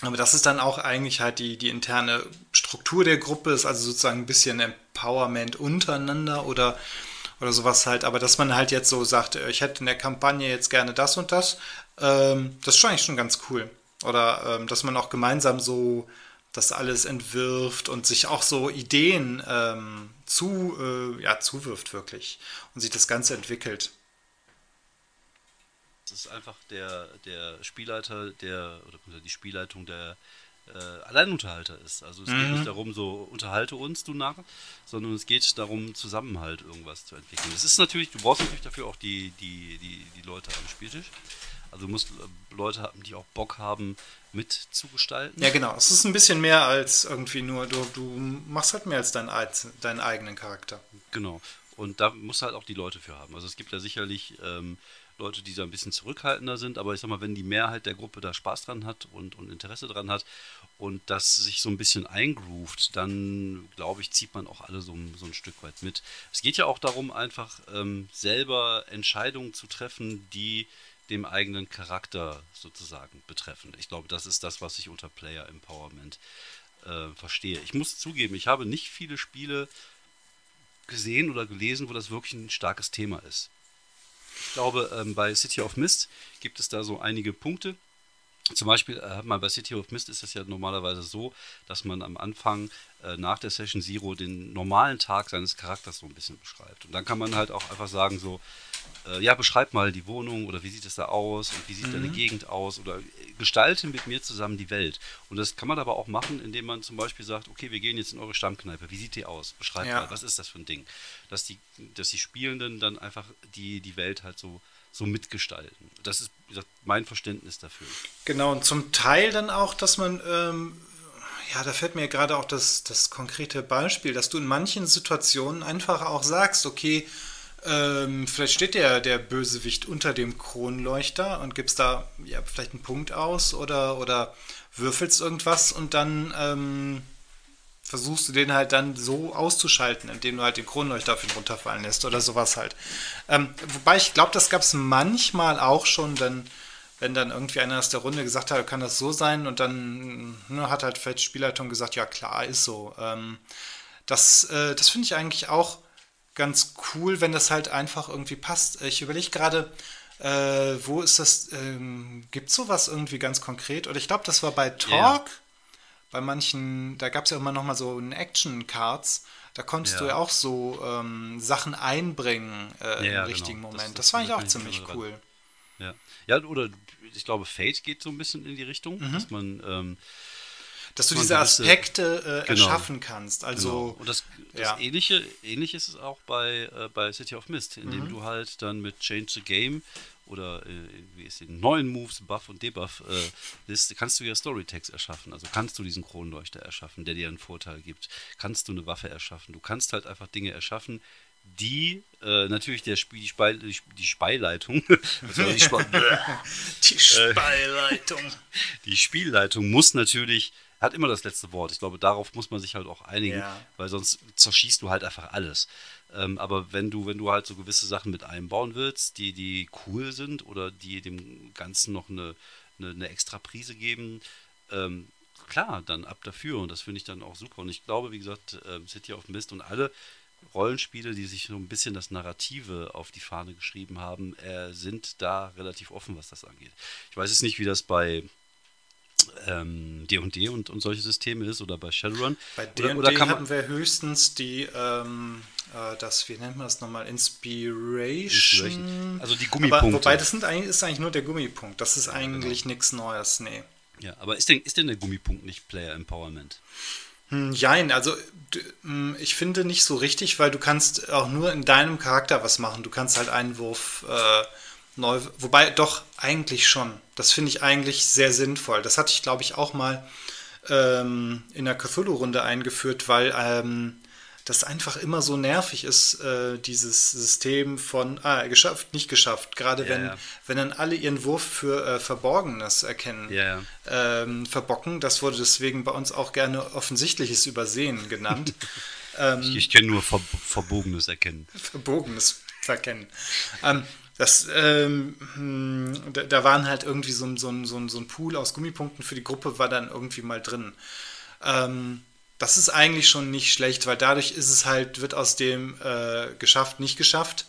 Aber das ist dann auch eigentlich halt die, die interne Struktur der Gruppe, ist also sozusagen ein bisschen Empowerment untereinander oder, oder sowas halt. Aber dass man halt jetzt so sagt, äh, ich hätte in der Kampagne jetzt gerne das und das, ähm, das ist schon eigentlich schon ganz cool. Oder ähm, dass man auch gemeinsam so das alles entwirft und sich auch so Ideen ähm, zu, äh, ja, zuwirft wirklich und sich das Ganze entwickelt. Das ist einfach der, der Spielleiter, der, oder die Spielleitung der äh, Alleinunterhalter ist. Also es geht nicht darum, so unterhalte uns, du Narr, sondern es geht darum, Zusammenhalt irgendwas zu entwickeln. Es ist natürlich, du brauchst natürlich dafür auch die, die, die, die Leute am Spieltisch. Also du musst äh, Leute haben, die auch Bock haben, mitzugestalten. Ja, genau. Es ist ein bisschen mehr als irgendwie nur, du, du machst halt mehr als deinen, deinen eigenen Charakter. Genau. Und da muss halt auch die Leute für haben. Also es gibt ja sicherlich ähm, Leute, die da ein bisschen zurückhaltender sind, aber ich sag mal, wenn die Mehrheit der Gruppe da Spaß dran hat und, und Interesse dran hat und das sich so ein bisschen eingroovt, dann glaube ich, zieht man auch alle so, ein- so ein Stück weit mit. Es geht ja auch darum, einfach ähm, selber Entscheidungen zu treffen, die dem eigenen Charakter sozusagen betreffen. Ich glaube, das ist das, was ich unter Player Empowerment äh, verstehe. Ich muss zugeben, ich habe nicht viele Spiele gesehen oder gelesen, wo das wirklich ein starkes Thema ist. Ich glaube, ähm, bei City of Mist gibt es da so einige Punkte. Zum Beispiel äh, hat man bei City of Mist ist es ja normalerweise so, dass man am Anfang äh, nach der Session Zero den normalen Tag seines Charakters so ein bisschen beschreibt. Und dann kann man halt auch einfach sagen so, äh, ja, beschreib mal die Wohnung oder wie sieht es da aus und wie sieht deine Gegend aus oder äh, gestalte mit mir zusammen die Welt. Und das kann man aber auch machen, indem man zum Beispiel sagt, okay, wir gehen jetzt in eure Stammkneipe. Wie sieht die aus? Beschreib Ja. mal, was ist das für ein Ding? Dass die, dass die Spielenden dann einfach die, die Welt halt so, so mitgestalten. Das ist gesagt, mein Verständnis dafür. Genau, und zum Teil dann auch, dass man, ähm, ja, da fällt mir gerade auch das, das konkrete Beispiel, dass du in manchen Situationen einfach auch sagst, okay, ähm, vielleicht steht der, der Bösewicht unter dem Kronleuchter und gibst da ja, vielleicht einen Punkt aus oder, oder würfelst irgendwas und dann ähm, versuchst du den halt dann so auszuschalten, indem du halt den Kronleuchter auf ihn runterfallen lässt oder sowas halt. Ähm, wobei ich glaube, das gab es manchmal auch schon, denn wenn dann irgendwie einer aus der Runde gesagt hat, kann das so sein und dann ne, hat halt vielleicht Spielleitung gesagt, ja klar, ist so. Ähm, das äh, das finde ich eigentlich auch ganz cool, wenn das halt einfach irgendwie passt. Ich überlege gerade, äh, wo ist das, ähm, gibt es sowas irgendwie ganz konkret? Oder ich glaube, das war bei Talk, bei manchen, da gab es ja immer noch mal so ein Action-Cards, da konntest Ja. du ja auch so ähm, Sachen einbringen äh, Ja, im richtigen genau. Das- Moment. Das, das- fand ich das auch ziemlich cool. Ja. ja, oder ich glaube, Fate geht so ein bisschen in die Richtung, Mhm. dass man ähm, Dass du man diese Aspekte äh, Genau. erschaffen kannst. Also, Genau. Und das, das ja. ähnliche, ähnlich ist es auch bei, äh, bei City of Mist, indem Mhm. du halt dann mit Change the Game oder äh, wie ist den neuen Moves, Buff und Debuff äh, Liste, kannst du ja Storytext erschaffen. Also kannst du diesen Kronleuchter erschaffen, der dir einen Vorteil gibt. Kannst du eine Waffe erschaffen. Du kannst halt einfach Dinge erschaffen, die äh, natürlich der Spiel, die, Spei, die, Speileitung, <laughs> also <laughs> die, Spe die Speileitung. <laughs> die Spielleitung muss natürlich, hat immer das letzte Wort. Ich glaube, darauf muss man sich halt auch einigen, Ja. weil sonst zerschießt du halt einfach alles. Ähm, aber wenn du, wenn du halt so gewisse Sachen mit einbauen willst, die, die cool sind oder die dem Ganzen noch eine, eine, eine extra Prise geben, ähm, klar, dann ab dafür. Und das finde ich dann auch super. Und ich glaube, wie gesagt, ähm, City of Mist und alle Rollenspiele, die sich so ein bisschen das Narrative auf die Fahne geschrieben haben, äh, sind da relativ offen, was das angeht. Ich weiß jetzt nicht, wie das bei ähm, D&D und, und solche Systeme ist oder bei Shadowrun. Bei oder, D&D oder kann man, haben wir höchstens die, ähm, äh, das, wie nennt man das nochmal, Inspiration. Also die Aber, Gummipunkte. wobei, das sind eigentlich, ist eigentlich nur der Gummipunkt. Das ist eigentlich nichts Neues, nee. ja, aber ist denn, ist denn der Gummipunkt nicht Player Empowerment? Hm, Jein, also hm, ich finde nicht so richtig, weil du kannst auch nur in deinem Charakter was machen. Du kannst halt einen Wurf äh, neu, wobei doch eigentlich schon. Das finde ich eigentlich sehr sinnvoll. Das hatte ich, glaube ich, auch mal ähm, in der Cthulhu-Runde eingeführt, weil ähm, das einfach immer so nervig ist, äh, dieses System von, ah, geschafft, nicht geschafft. Gerade Ja, wenn, ja. wenn dann alle ihren Wurf für äh, Verborgenes erkennen Ja, ähm, verbocken. Das wurde deswegen bei uns auch gerne offensichtliches Übersehen genannt. <laughs> ähm, Ich, ich kenne nur Ver Verbogenes erkennen. verbogenes Verkennen. Ähm, das, ähm, hm, da, da waren halt irgendwie so, ein- so, so, so ein Pool aus Gummipunkten für die Gruppe war dann irgendwie mal drin. Ähm, das ist eigentlich schon nicht schlecht, weil dadurch ist es halt, wird aus dem äh, geschafft, nicht geschafft,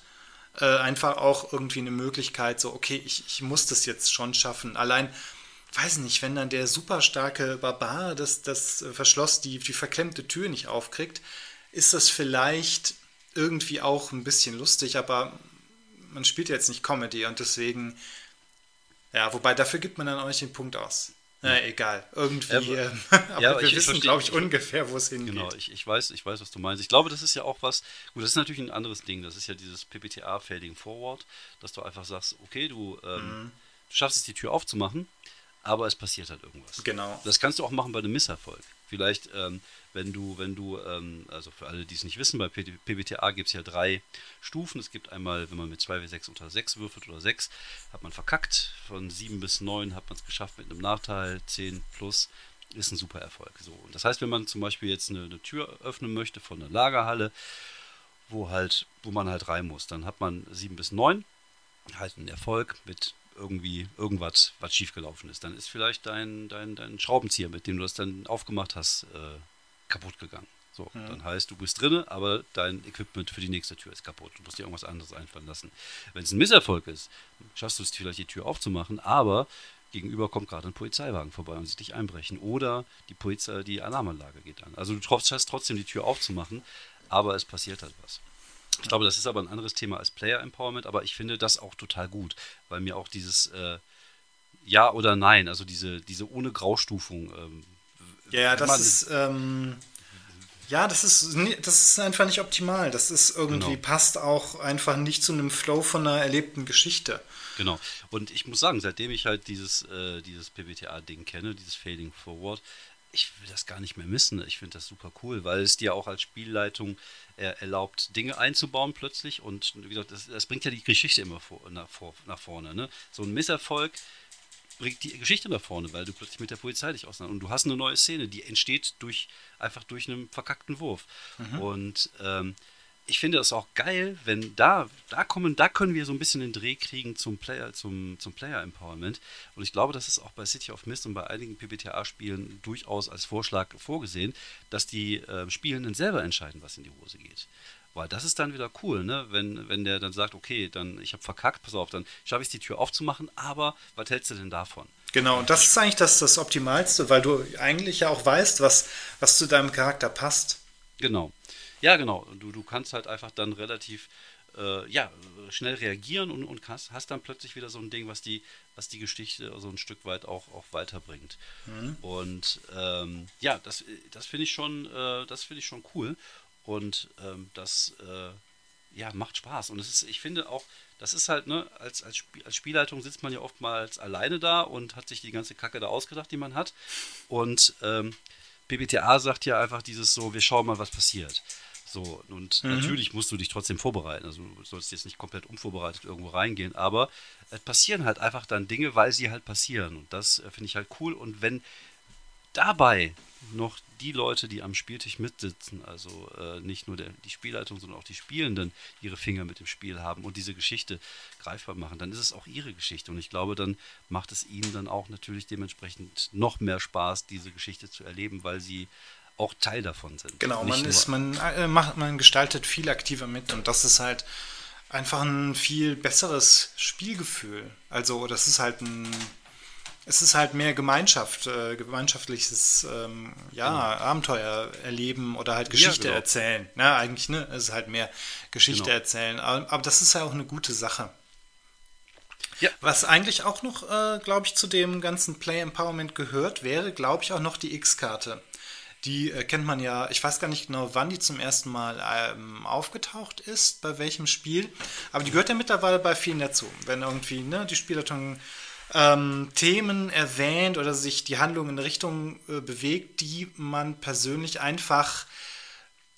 äh, einfach auch irgendwie eine Möglichkeit, so, okay, ich, ich muss das jetzt schon schaffen. Allein, weiß nicht, wenn dann der super starke Barbar das, das äh, Verschloss, die, die verklemmte Tür nicht aufkriegt, ist das vielleicht irgendwie auch ein bisschen lustig, aber man spielt jetzt nicht Comedy und deswegen, ja, wobei dafür gibt man dann auch nicht den Punkt aus. Na, egal. Irgendwie. Äh, <laughs> aber- ja, wir ich wissen, glaube ich, ungefähr, wo es hingeht. Genau, ich, ich, weiß, ich weiß, was du meinst. Ich glaube, das ist ja auch was, gut, das ist natürlich ein anderes Ding. Das ist ja dieses PPTA Fading Forward, dass du einfach sagst, okay, du, ähm, Mhm. du schaffst es, die Tür aufzumachen, aber es passiert halt irgendwas. Genau. Das kannst du auch machen bei einem Misserfolg. Vielleicht, ähm, wenn du, wenn du, ähm, also für alle, die es nicht wissen, bei PBTA gibt es ja drei Stufen. Es gibt einmal, wenn man mit 2W6 unter 6 würfelt oder 6, hat man verkackt. Von 7 bis 9 hat man es geschafft mit einem Nachteil. 10 plus ist ein super Erfolg. So, und das heißt, wenn man zum Beispiel jetzt eine, eine Tür öffnen möchte von einer Lagerhalle, wo halt, wo man halt rein muss, dann hat man 7 bis 9, halt einen Erfolg mit irgendwie irgendwas, was schiefgelaufen ist. Dann ist vielleicht dein, dein, dein Schraubenzieher, mit dem du das dann aufgemacht hast, äh, kaputt gegangen. So, dann heißt, du bist drinne, aber dein Equipment für die nächste Tür ist kaputt. Du musst dir irgendwas anderes einfallen lassen. Wenn es ein Misserfolg ist, schaffst du es vielleicht, die Tür aufzumachen, aber gegenüber kommt gerade ein Polizeiwagen vorbei und sieht dich einbrechen. Oder die Polizei, die Alarmanlage geht an. Also du schaffst trotzdem die Tür aufzumachen, aber es passiert halt was. Ich glaube, das ist aber ein anderes Thema als Player Empowerment, aber ich finde das auch total gut, weil mir auch dieses äh, Ja oder Nein, also diese, diese ohne Graustufung. Ähm, Ja, das ist. Ähm, ja, das ist, das ist einfach nicht optimal. Das ist irgendwie, Genau. passt auch einfach nicht zu einem Flow von einer erlebten Geschichte. Genau. Und ich muss sagen, seitdem ich halt dieses, äh, dieses PBTA-Ding kenne, dieses Fading Forward, ich will das gar nicht mehr missen. Ich finde das super cool, weil es dir auch als Spielleitung äh, erlaubt, Dinge einzubauen plötzlich. Und wie gesagt, das, das bringt ja die Geschichte immer vor, nach, vor, nach vorne. Ne? So ein Misserfolg bringt die Geschichte nach vorne, weil du plötzlich mit der Polizei dich auseinander und du hast eine neue Szene, die entsteht durch einfach durch einen verkackten Wurf. Und ähm, ich finde es auch geil, wenn da, da kommen, da können wir so ein bisschen den Dreh kriegen zum Player, zum, zum Player Empowerment. Und ich glaube, das ist auch bei City of Mist und bei einigen PBTA-Spielen durchaus als Vorschlag vorgesehen, dass die äh, Spielenden selber entscheiden, was in die Hose geht. Weil das ist dann wieder cool, ne? Wenn, wenn der dann sagt, okay, dann ich habe verkackt, pass auf, dann schaffe ich es, die Tür aufzumachen, aber was hältst du denn davon? Genau, und das ist eigentlich das, das Optimalste, weil du eigentlich ja auch weißt, was, was zu deinem Charakter passt. Genau. Ja, genau. Du, du kannst halt einfach dann relativ äh, ja, schnell reagieren und, und hast, hast dann plötzlich wieder so ein Ding, was die, was die Geschichte so ein Stück weit auch, auch weiterbringt. Und ähm, ja, das, das finde ich schon, äh, das finde ich schon cool. Und ähm, das äh, ja, macht Spaß. Und es ist, ich finde auch, das ist halt, ne, als, als, Spiel, als Spielleitung sitzt man ja oftmals alleine da und hat sich die ganze Kacke da ausgedacht, die man hat. Und ähm, PBTA sagt ja einfach dieses so, wir schauen mal, was passiert. So, und natürlich musst du dich trotzdem vorbereiten. Also du sollst jetzt nicht komplett unvorbereitet irgendwo reingehen, aber es passieren halt einfach dann Dinge, weil sie halt passieren. Und das äh, finde ich halt cool. Und wenn dabei noch die Leute, die am Spieltisch mitsitzen, also äh, nicht nur der, die Spielleitung, sondern auch die Spielenden, ihre Finger mit dem Spiel haben und diese Geschichte greifbar machen, dann ist es auch ihre Geschichte. Und ich glaube, dann macht es ihnen dann auch natürlich dementsprechend noch mehr Spaß, diese Geschichte zu erleben, weil sie auch Teil davon sind. Genau, Nicht man ist, man äh, macht, man gestaltet viel aktiver mit und das ist halt einfach ein viel besseres Spielgefühl. Also das ist halt ein, es ist halt mehr Gemeinschaft, äh, gemeinschaftliches ähm, ja, Abenteuer erleben oder halt Geschichte genau. erzählen. Na, eigentlich, ne? Es ist halt mehr Geschichte Genau. erzählen. Aber, aber das ist ja auch eine gute Sache. Ja. Was eigentlich auch noch, äh, glaube ich, zu dem ganzen Play Empowerment gehört, wäre, glaube ich, auch noch die X-Karte. Die äh, kennt man ja, ich weiß gar nicht genau, wann die zum ersten Mal ähm, aufgetaucht ist, bei welchem Spiel. Aber die gehört ja mittlerweile bei vielen dazu. Wenn irgendwie ne, die Spielleitung ähm, Themen erwähnt oder sich die Handlung in eine Richtung äh, bewegt, die man persönlich einfach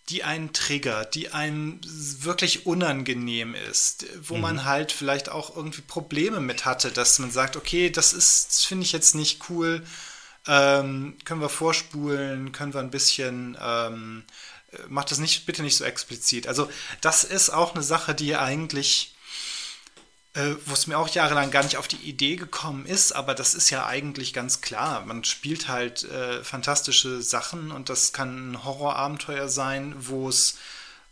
die einen triggert, die einem wirklich unangenehm ist, wo man halt vielleicht auch irgendwie Probleme mit hatte, dass man sagt, okay, das ist, das finde ich jetzt nicht cool, ähm, können wir vorspulen, können wir ein bisschen, ähm, äh, macht das nicht, bitte nicht so explizit. Also das ist auch eine Sache, die eigentlich äh, wo es mir auch jahrelang gar nicht auf die Idee gekommen ist, aber das ist ja eigentlich ganz klar. Man spielt halt äh, fantastische Sachen und das kann ein Horrorabenteuer sein, wo es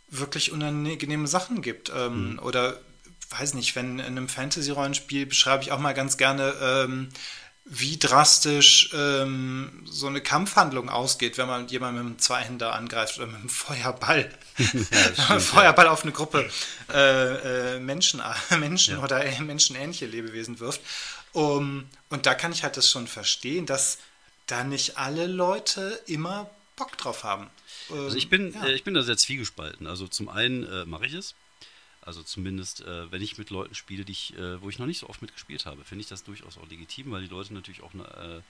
wirklich unangenehme Sachen gibt. Ähm, Oder weiß nicht, wenn in einem Fantasy-Rollenspiel beschreibe ich auch mal ganz gerne, ähm, wie drastisch ähm, so eine Kampfhandlung ausgeht, wenn man jemanden mit einem Zweihänder angreift oder mit einem Feuerball. <laughs> Feuerball auf eine Gruppe äh, äh, Menschen, <laughs> Menschen Ja. oder äh, menschenähnliche Lebewesen wirft. Um, und da kann ich halt das schon verstehen, dass da nicht alle Leute immer Bock drauf haben. Ähm, Also ich bin, ja. äh, ich bin da sehr zwiegespalten. Also zum einen äh, mache ich es. Also zumindest, äh, wenn ich mit Leuten spiele, die ich, äh, wo ich noch nicht so oft mitgespielt habe, finde ich das durchaus auch legitim, weil die Leute natürlich auch, ne,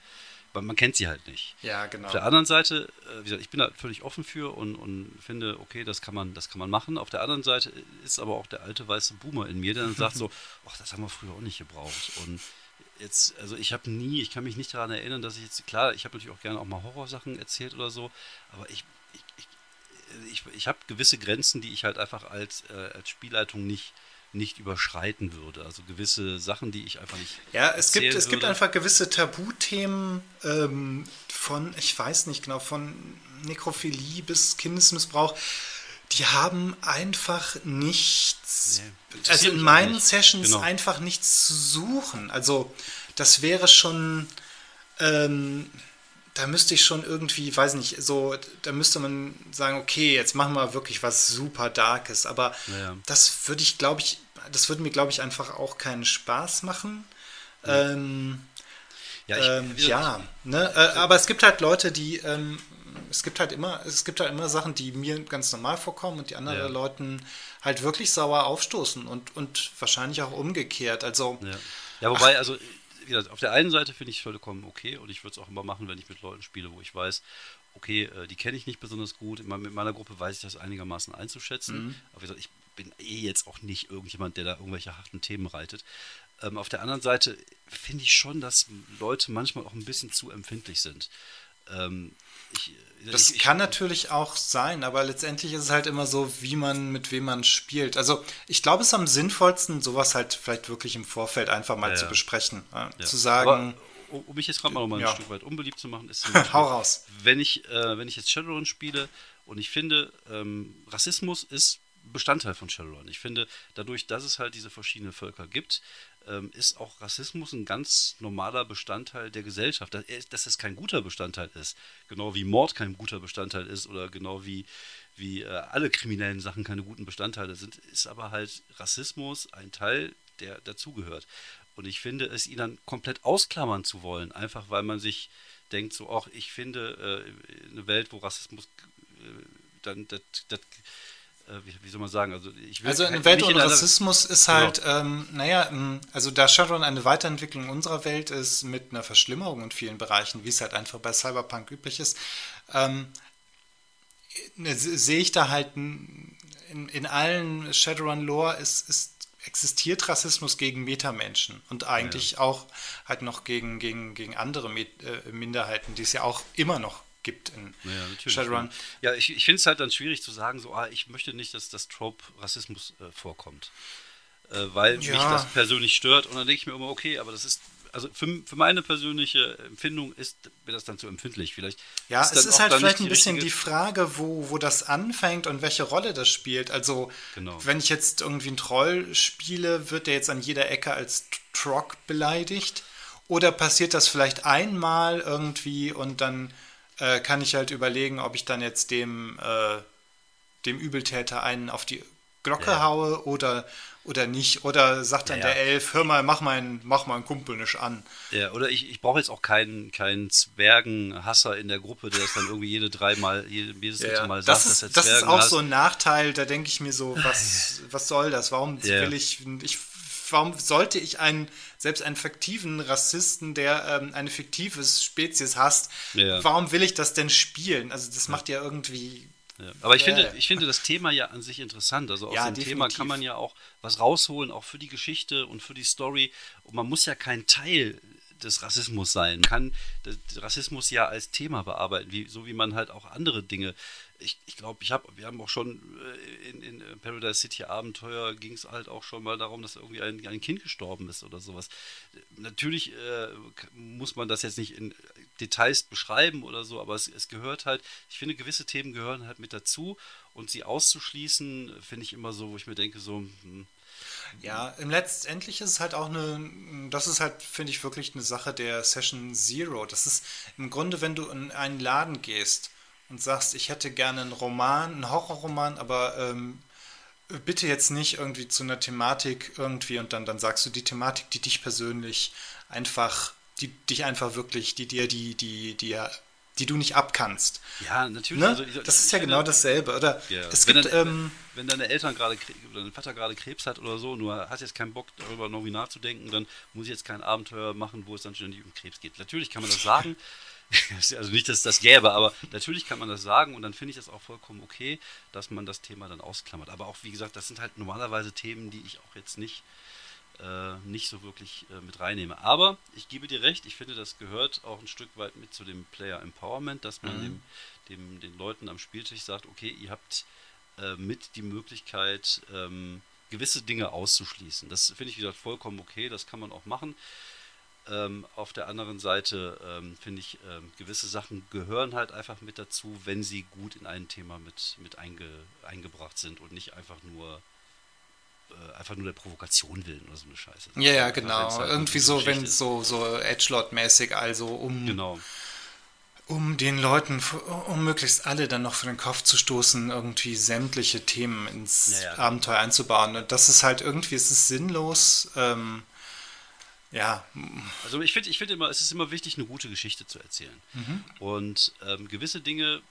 äh, man kennt sie halt nicht. ja, genau. Auf der anderen Seite, äh, wie gesagt, ich bin da völlig offen für und, und finde, okay, das kann man, das kann man machen. Auf der anderen Seite ist aber auch der alte weiße Boomer in mir, der dann sagt <laughs> so, ach, das haben wir früher auch nicht gebraucht. Und jetzt, also ich habe nie, ich kann mich nicht daran erinnern, dass ich jetzt, klar, ich habe natürlich auch gerne auch mal Horrorsachen erzählt oder so, aber ich, ich, ich habe gewisse Grenzen, die ich halt einfach als, äh, als Spielleitung nicht, nicht überschreiten würde. Also gewisse Sachen, die ich einfach nicht. Ja, es gibt, es gibt würde. einfach gewisse Tabuthemen ähm, von, ich weiß nicht genau, von Nekrophilie bis Kindesmissbrauch. Die haben einfach nichts, Nee, also in meinen nicht. Sessions Genau. einfach nichts zu suchen. Also das wäre schon, ähm, da müsste ich schon irgendwie, weiß nicht, so, da müsste man sagen, okay, jetzt machen wir wirklich was super Darkes. Aber Ja, ja. das würde ich, glaube ich, das würde mir, glaube ich, einfach auch keinen Spaß machen. Ähm, Ja, ich, ähm, gesagt, ja, ne? äh, aber es gibt halt Leute, die, ähm, es gibt halt immer, es gibt halt immer Sachen, die mir ganz normal vorkommen und die anderen Ja. Leuten halt wirklich sauer aufstoßen und, und wahrscheinlich auch umgekehrt. Also, Ja, ja wobei, also, wie gesagt, auf der einen Seite finde ich es vollkommen okay und ich würde es auch immer machen, wenn ich mit Leuten spiele, wo ich weiß, okay, äh, die kenne ich nicht besonders gut. In meiner- Mit meiner Gruppe weiß ich das einigermaßen einzuschätzen. Aber wie gesagt, ich bin eh jetzt auch nicht irgendjemand, der da irgendwelche harten Themen reitet. Ähm, auf der anderen Seite finde ich schon, dass Leute manchmal auch ein bisschen zu empfindlich sind. Ähm, ich, das ich, kann natürlich auch sein, aber letztendlich ist es halt immer so, wie man, mit wem man spielt. Also, ich glaube, es ist am sinnvollsten, sowas halt vielleicht wirklich im Vorfeld einfach mal Ja, zu besprechen. Ja, Ja. Zu sagen, Aber, um mich jetzt gerade mal noch mal ein. Stück weit unbeliebt zu machen, ist <laughs> zum Beispiel, Hau raus. Wenn ich, äh, wenn ich jetzt Shadowrun spiele und ich finde, ähm, Rassismus ist Bestandteil von Shadowrun. Ich finde, dadurch, dass es halt diese verschiedenen Völker gibt, ähm, ist auch Rassismus ein ganz normaler Bestandteil der Gesellschaft. Dass, dass es kein guter Bestandteil ist, genau wie Mord kein guter Bestandteil ist oder genau wie, wie äh, alle kriminellen Sachen keine guten Bestandteile sind, ist aber halt Rassismus ein Teil, der dazugehört. Und ich finde, es ihn dann komplett ausklammern zu wollen, einfach weil man sich denkt, so, auch ich finde äh, eine Welt, wo Rassismus äh, dann, das, wie, wie soll man sagen, also ich will Also kein- eine Welt in einer- Rassismus ist Genau. halt, ähm, naja, ähm, also da Shadowrun eine Weiterentwicklung unserer Welt ist mit einer Verschlimmerung in vielen Bereichen, wie es halt einfach bei Cyberpunk üblich ist, ähm, ne, se- sehe ich da halt in, in allen Shadowrun-Lore ist, ist, existiert Rassismus gegen Metamenschen und eigentlich auch halt noch gegen, gegen, gegen andere Met, äh, Minderheiten, die es ja auch immer noch gibt in Ja. Shadowrun. Ja, ich, ich finde es halt dann schwierig zu sagen, so, ah, ich möchte nicht, dass das Trope Rassismus äh, vorkommt. Äh, weil mich Ja. das persönlich stört und dann denke ich mir immer, okay, aber das ist, also für, für meine persönliche Empfindung ist mir das dann zu empfindlich. Vielleicht Ja, es ist halt vielleicht ein bisschen die Frage, wo, wo das anfängt und welche Rolle das spielt. Also, Genau. wenn ich jetzt irgendwie einen Troll spiele, wird der jetzt an jeder Ecke als Trock beleidigt. Oder passiert das vielleicht einmal irgendwie und dann äh, kann ich halt überlegen, ob ich dann jetzt dem, äh, dem Übeltäter einen auf die Glocke Ja. haue oder, oder nicht. Oder sagt dann Ja, ja. der Elf, hör mal, mach meinen mach meinen Kumpel nicht an. Ja, oder ich, ich brauche jetzt auch keinen, keinen Zwergenhasser in der Gruppe, der es dann irgendwie jede dreimal, jede, jedes dritte Mal sagt, das ist, dass er das ist Zwergen auch hasst. so ein Nachteil, da denke ich mir so, was, <laughs> was soll das? Warum Ja. will ich, ich, warum sollte ich einen, selbst einen fiktiven Rassisten, der ähm, eine fiktive Spezies hasst, Ja. warum will ich das denn spielen? Also das macht ja irgendwie, Ja. Aber ich finde, ich finde das Thema ja an sich interessant. Also aus Ja, dem Thema definitiv. kann man ja auch was rausholen, auch für die Geschichte und für die Story. Und man muss ja kein Teil des Rassismus sein. Kann Rassismus ja als Thema bearbeiten, wie, so wie man halt auch andere Dinge. Ich, ich glaube, ich habe, wir haben auch schon äh, in, in Paradise City Abenteuer ging es halt auch schon mal darum, dass irgendwie ein, ein Kind gestorben ist oder sowas. Natürlich äh, muss man das jetzt nicht in Details beschreiben oder so, aber es, es gehört halt, ich finde, gewisse Themen gehören halt mit dazu und sie auszuschließen, finde ich immer so, wo ich mir denke, so, hm, ja, im letztendlich ist es halt auch eine, das ist halt, finde ich, wirklich eine Sache der Session Zero. Das ist im Grunde, wenn du in einen Laden gehst und sagst, ich hätte gerne einen Roman, einen Horrorroman, aber ähm, bitte jetzt nicht irgendwie zu einer Thematik irgendwie und dann, dann sagst du die Thematik, die dich persönlich einfach, die dich einfach wirklich, die dir, die, die, die, die du nicht abkannst. ja, natürlich. Ne? also ich- das ist ja genau dasselbe, oder? Ja. Es wenn, gibt, deine, ähm, wenn deine Eltern gerade oder dein Vater gerade Krebs hat oder so, du hast jetzt keinen Bock darüber noch wie nachzudenken, dann muss ich jetzt kein Abenteuer machen, wo es dann ständig um Krebs geht. Natürlich kann man das sagen. <laughs> also nicht, dass es das gäbe, aber natürlich kann man das sagen und dann finde ich das auch vollkommen okay, dass man das Thema dann ausklammert. Aber auch, wie gesagt, das sind halt normalerweise Themen, die ich auch jetzt nicht, nicht so wirklich äh, mit reinnehme. Aber ich gebe dir recht, ich finde, das gehört auch ein Stück weit mit zu dem Player Empowerment, dass man dem, dem, den Leuten am Spieltisch sagt, okay, ihr habt äh, mit die Möglichkeit, ähm, gewisse Dinge auszuschließen. Das finde ich, wie gesagt, vollkommen okay, das kann man auch machen. Ähm, auf der anderen Seite ähm, finde ich, ähm, gewisse Sachen gehören halt einfach mit dazu, wenn sie gut in ein Thema mit, mit einge, eingebracht sind und nicht einfach nur äh, einfach nur der Provokation willen oder so eine Scheiße. Ja, ja, genau. halt Irgendwie so, wenn ist. so, so Edgelord-mäßig, also um, Genau. um den Leuten, um möglichst alle dann noch vor den Kopf zu stoßen, irgendwie sämtliche Themen ins Ja, ja. Abenteuer einzubauen. Und das ist halt irgendwie, es ist sinnlos. Ähm, ja, Also ich finde ich find immer, es ist immer wichtig, eine gute Geschichte zu erzählen. Und ähm, gewisse Dinge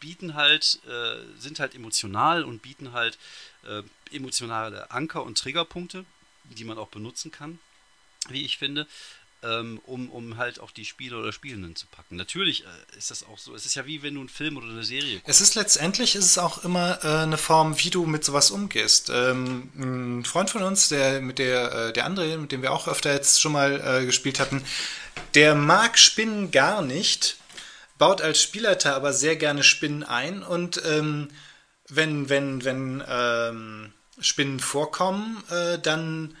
bieten halt, äh, sind halt emotional und bieten halt äh, emotionale Anker und Triggerpunkte, die man auch benutzen kann, wie ich finde, ähm, um, um halt auch die Spieler oder Spielenden zu packen. Natürlich äh, ist das auch so. Es ist ja wie wenn du einen Film oder eine Serie guckst. Es ist letztendlich ist es auch immer äh, eine Form, wie du mit sowas umgehst. Ähm, ein Freund von uns, der mit der äh, der andere, mit dem wir auch öfter jetzt schon mal äh, gespielt hatten, der mag Spinnen gar nicht, baut als Spielleiter aber sehr gerne Spinnen ein und ähm, wenn wenn wenn ähm, Spinnen vorkommen, äh, dann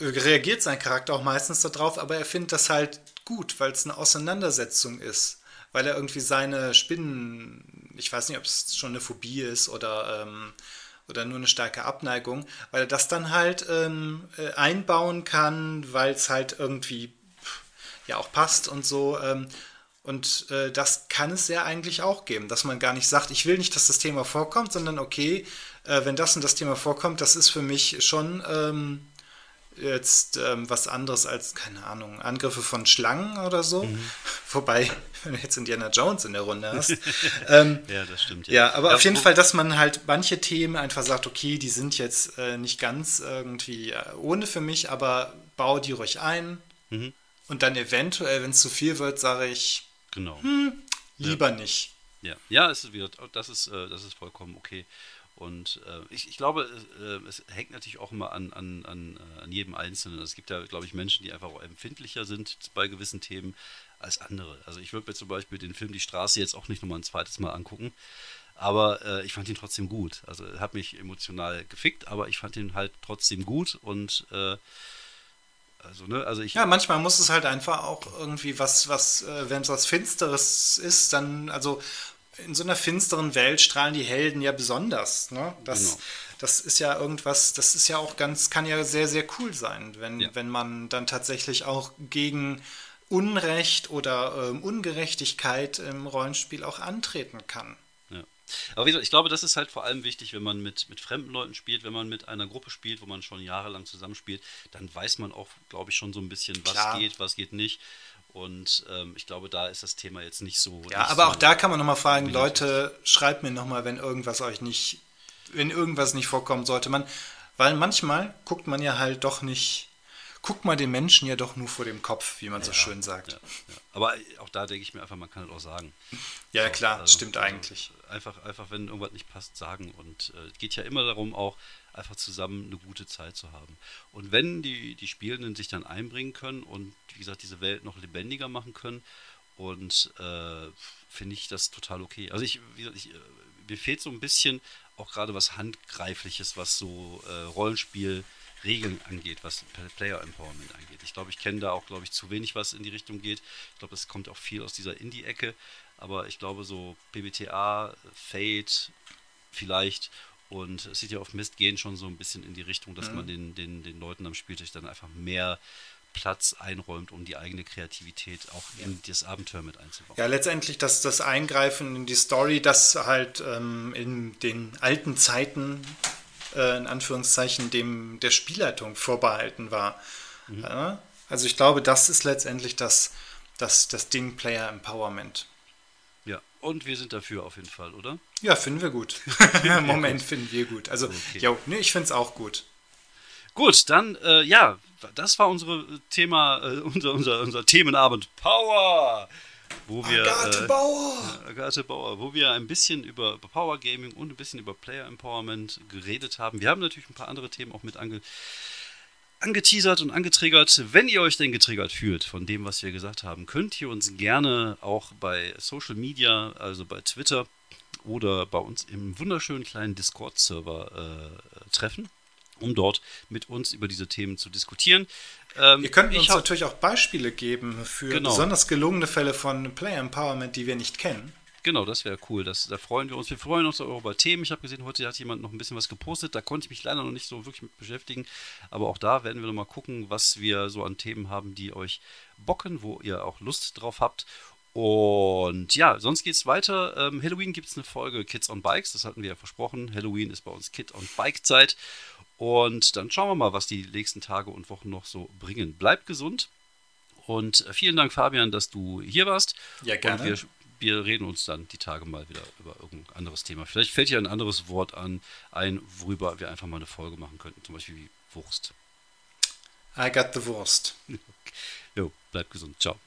reagiert sein Charakter auch meistens darauf, aber er findet das halt gut, weil es eine Auseinandersetzung ist. Weil er irgendwie seine Spinnen, ich weiß nicht, ob es schon eine Phobie ist oder, ähm, oder nur eine starke Abneigung, weil er das dann halt ähm, äh, einbauen kann, weil es halt irgendwie ja auch passt und so. Ähm, und äh, das kann es ja eigentlich auch geben, dass man gar nicht sagt, ich will nicht, dass das Thema vorkommt, sondern okay, äh, wenn das und das Thema vorkommt, das ist für mich schon ähm, jetzt ähm, was anderes als, keine Ahnung, Angriffe von Schlangen oder so. <laughs> Wobei, wenn du jetzt Indiana Jones in der Runde hast. <laughs> ähm, Ja, das stimmt. ja, aber auf jeden Fall, dass man halt manche Themen einfach sagt, okay, die sind jetzt äh, nicht ganz irgendwie äh, ohne für mich, aber bau die ruhig ein. Mhm. Und dann eventuell, wenn es zu viel wird, sage ich, Genau. lieber nicht. Ja, ja, es ist wieder, das ist, äh, das ist vollkommen okay. Und äh, ich, ich glaube, äh, es hängt natürlich auch immer an, an, an, äh, an jedem Einzelnen. Es gibt ja, glaube ich, Menschen, die einfach auch empfindlicher sind bei gewissen Themen als andere. Also ich würde mir zum Beispiel den Film Die Straße jetzt auch nicht nochmal ein zweites Mal angucken. Aber äh, ich fand ihn trotzdem gut. Also er hat mich emotional gefickt, aber ich fand ihn halt trotzdem gut und äh, also, ne, also ich. Ja, manchmal muss es halt einfach auch irgendwie was, was, äh, wenn es was Finsteres ist, dann, also in so einer finsteren Welt strahlen die Helden ja besonders. Ne? Das, Genau. das ist ja irgendwas, das ist ja auch ganz, kann ja sehr, sehr cool sein, wenn, Ja. wenn man dann tatsächlich auch gegen Unrecht oder ähm, Ungerechtigkeit im Rollenspiel auch antreten kann. Aber wie gesagt, ich glaube, das ist halt vor allem wichtig, wenn man mit, mit fremden Leuten spielt, wenn man mit einer Gruppe spielt, wo man schon jahrelang zusammenspielt, dann weiß man auch, glaube ich, schon so ein bisschen, was Klar. geht, was geht nicht. Und ähm, ich glaube, da ist das Thema jetzt nicht so. Ja, nicht aber so auch da kann man nochmal fragen. Leute, schreibt mir nochmal, wenn irgendwas euch nicht, wenn irgendwas nicht vorkommen sollte. Man, weil manchmal guckt man ja halt doch nicht, guckt man den Menschen ja doch nur vor dem Kopf, wie man so schön sagt. Ja, ja. Aber auch da denke ich mir einfach, man kann es auch sagen. Ja, klar, Also, stimmt also eigentlich. Einfach, einfach, wenn irgendwas nicht passt, sagen. Und äh, es geht ja immer darum, auch einfach zusammen eine gute Zeit zu haben. Und wenn die, die Spielenden sich dann einbringen können und, wie gesagt, diese Welt noch lebendiger machen können, und äh, finde ich das total okay. Also ich, wie gesagt, ich, äh, mir fehlt so ein bisschen auch gerade was Handgreifliches, was so äh, Rollenspielregeln angeht, was Player Empowerment angeht. Ich glaube, ich kenne da auch, glaube ich, zu wenig, was in die Richtung geht. Ich glaube, das kommt auch viel aus dieser Indie-Ecke. Aber ich glaube, so PBTA, Fate vielleicht und City of Mist gehen schon so ein bisschen in die Richtung, dass man den, den, den Leuten am Spieltisch dann einfach mehr Platz einräumt, um die eigene Kreativität auch in das Abenteuer mit einzubauen. Ja, letztendlich das, das Eingreifen in die Story, das halt ähm, in den alten Zeiten, äh, in Anführungszeichen, dem der Spielleitung vorbehalten war. Ja, also ich glaube, das ist letztendlich das, das, das Ding Player Empowerment. Ja, und wir sind dafür auf jeden Fall, oder? Ja, finden wir gut. <laughs> <laughs> Moment, finden wir gut. Also, Okay. jo, nee, ich finde es auch gut. Gut, dann, äh, ja, das war unsere Thema, äh, unser, unser, unser Themenabend Power, wo wir äh, Bauer! Agathe Bauer, wo wir ein bisschen über Power Gaming und ein bisschen über Player Empowerment geredet haben. Wir haben natürlich ein paar andere Themen auch mit ange angeteasert und angetriggert. Wenn ihr euch denn getriggert fühlt von dem, was wir gesagt haben, könnt ihr uns gerne auch bei Social Media, also bei Twitter oder bei uns im wunderschönen kleinen Discord-Server äh, treffen, um dort mit uns über diese Themen zu diskutieren. Ähm, Ihr könnt uns hab- natürlich auch Beispiele geben für Genau. besonders gelungene Fälle von Player Empowerment, die wir nicht kennen. Genau, das wäre cool. Das, da freuen wir uns. Wir freuen uns auch über Themen. Ich habe gesehen, heute hat jemand noch ein bisschen was gepostet. Da konnte ich mich leider noch nicht so wirklich mit beschäftigen. Aber auch da werden wir noch mal gucken, was wir so an Themen haben, die euch bocken, wo ihr auch Lust drauf habt. Und ja, sonst geht es weiter. Ähm, Halloween gibt es eine Folge Kids on Bikes. Das hatten wir ja versprochen. Halloween ist bei uns Kid on Bike Zeit. Und dann schauen wir mal, was die nächsten Tage und Wochen noch so bringen. Bleibt gesund. Und vielen Dank, Fabian, dass du hier warst. Ja, gerne. Und wir, wir reden uns dann die Tage mal wieder über irgendein anderes Thema. Vielleicht fällt dir ein anderes Wort an, ein, worüber wir einfach mal eine Folge machen könnten. Zum Beispiel wie Wurst. I got the Wurst. <laughs> Jo, bleibt gesund. Ciao.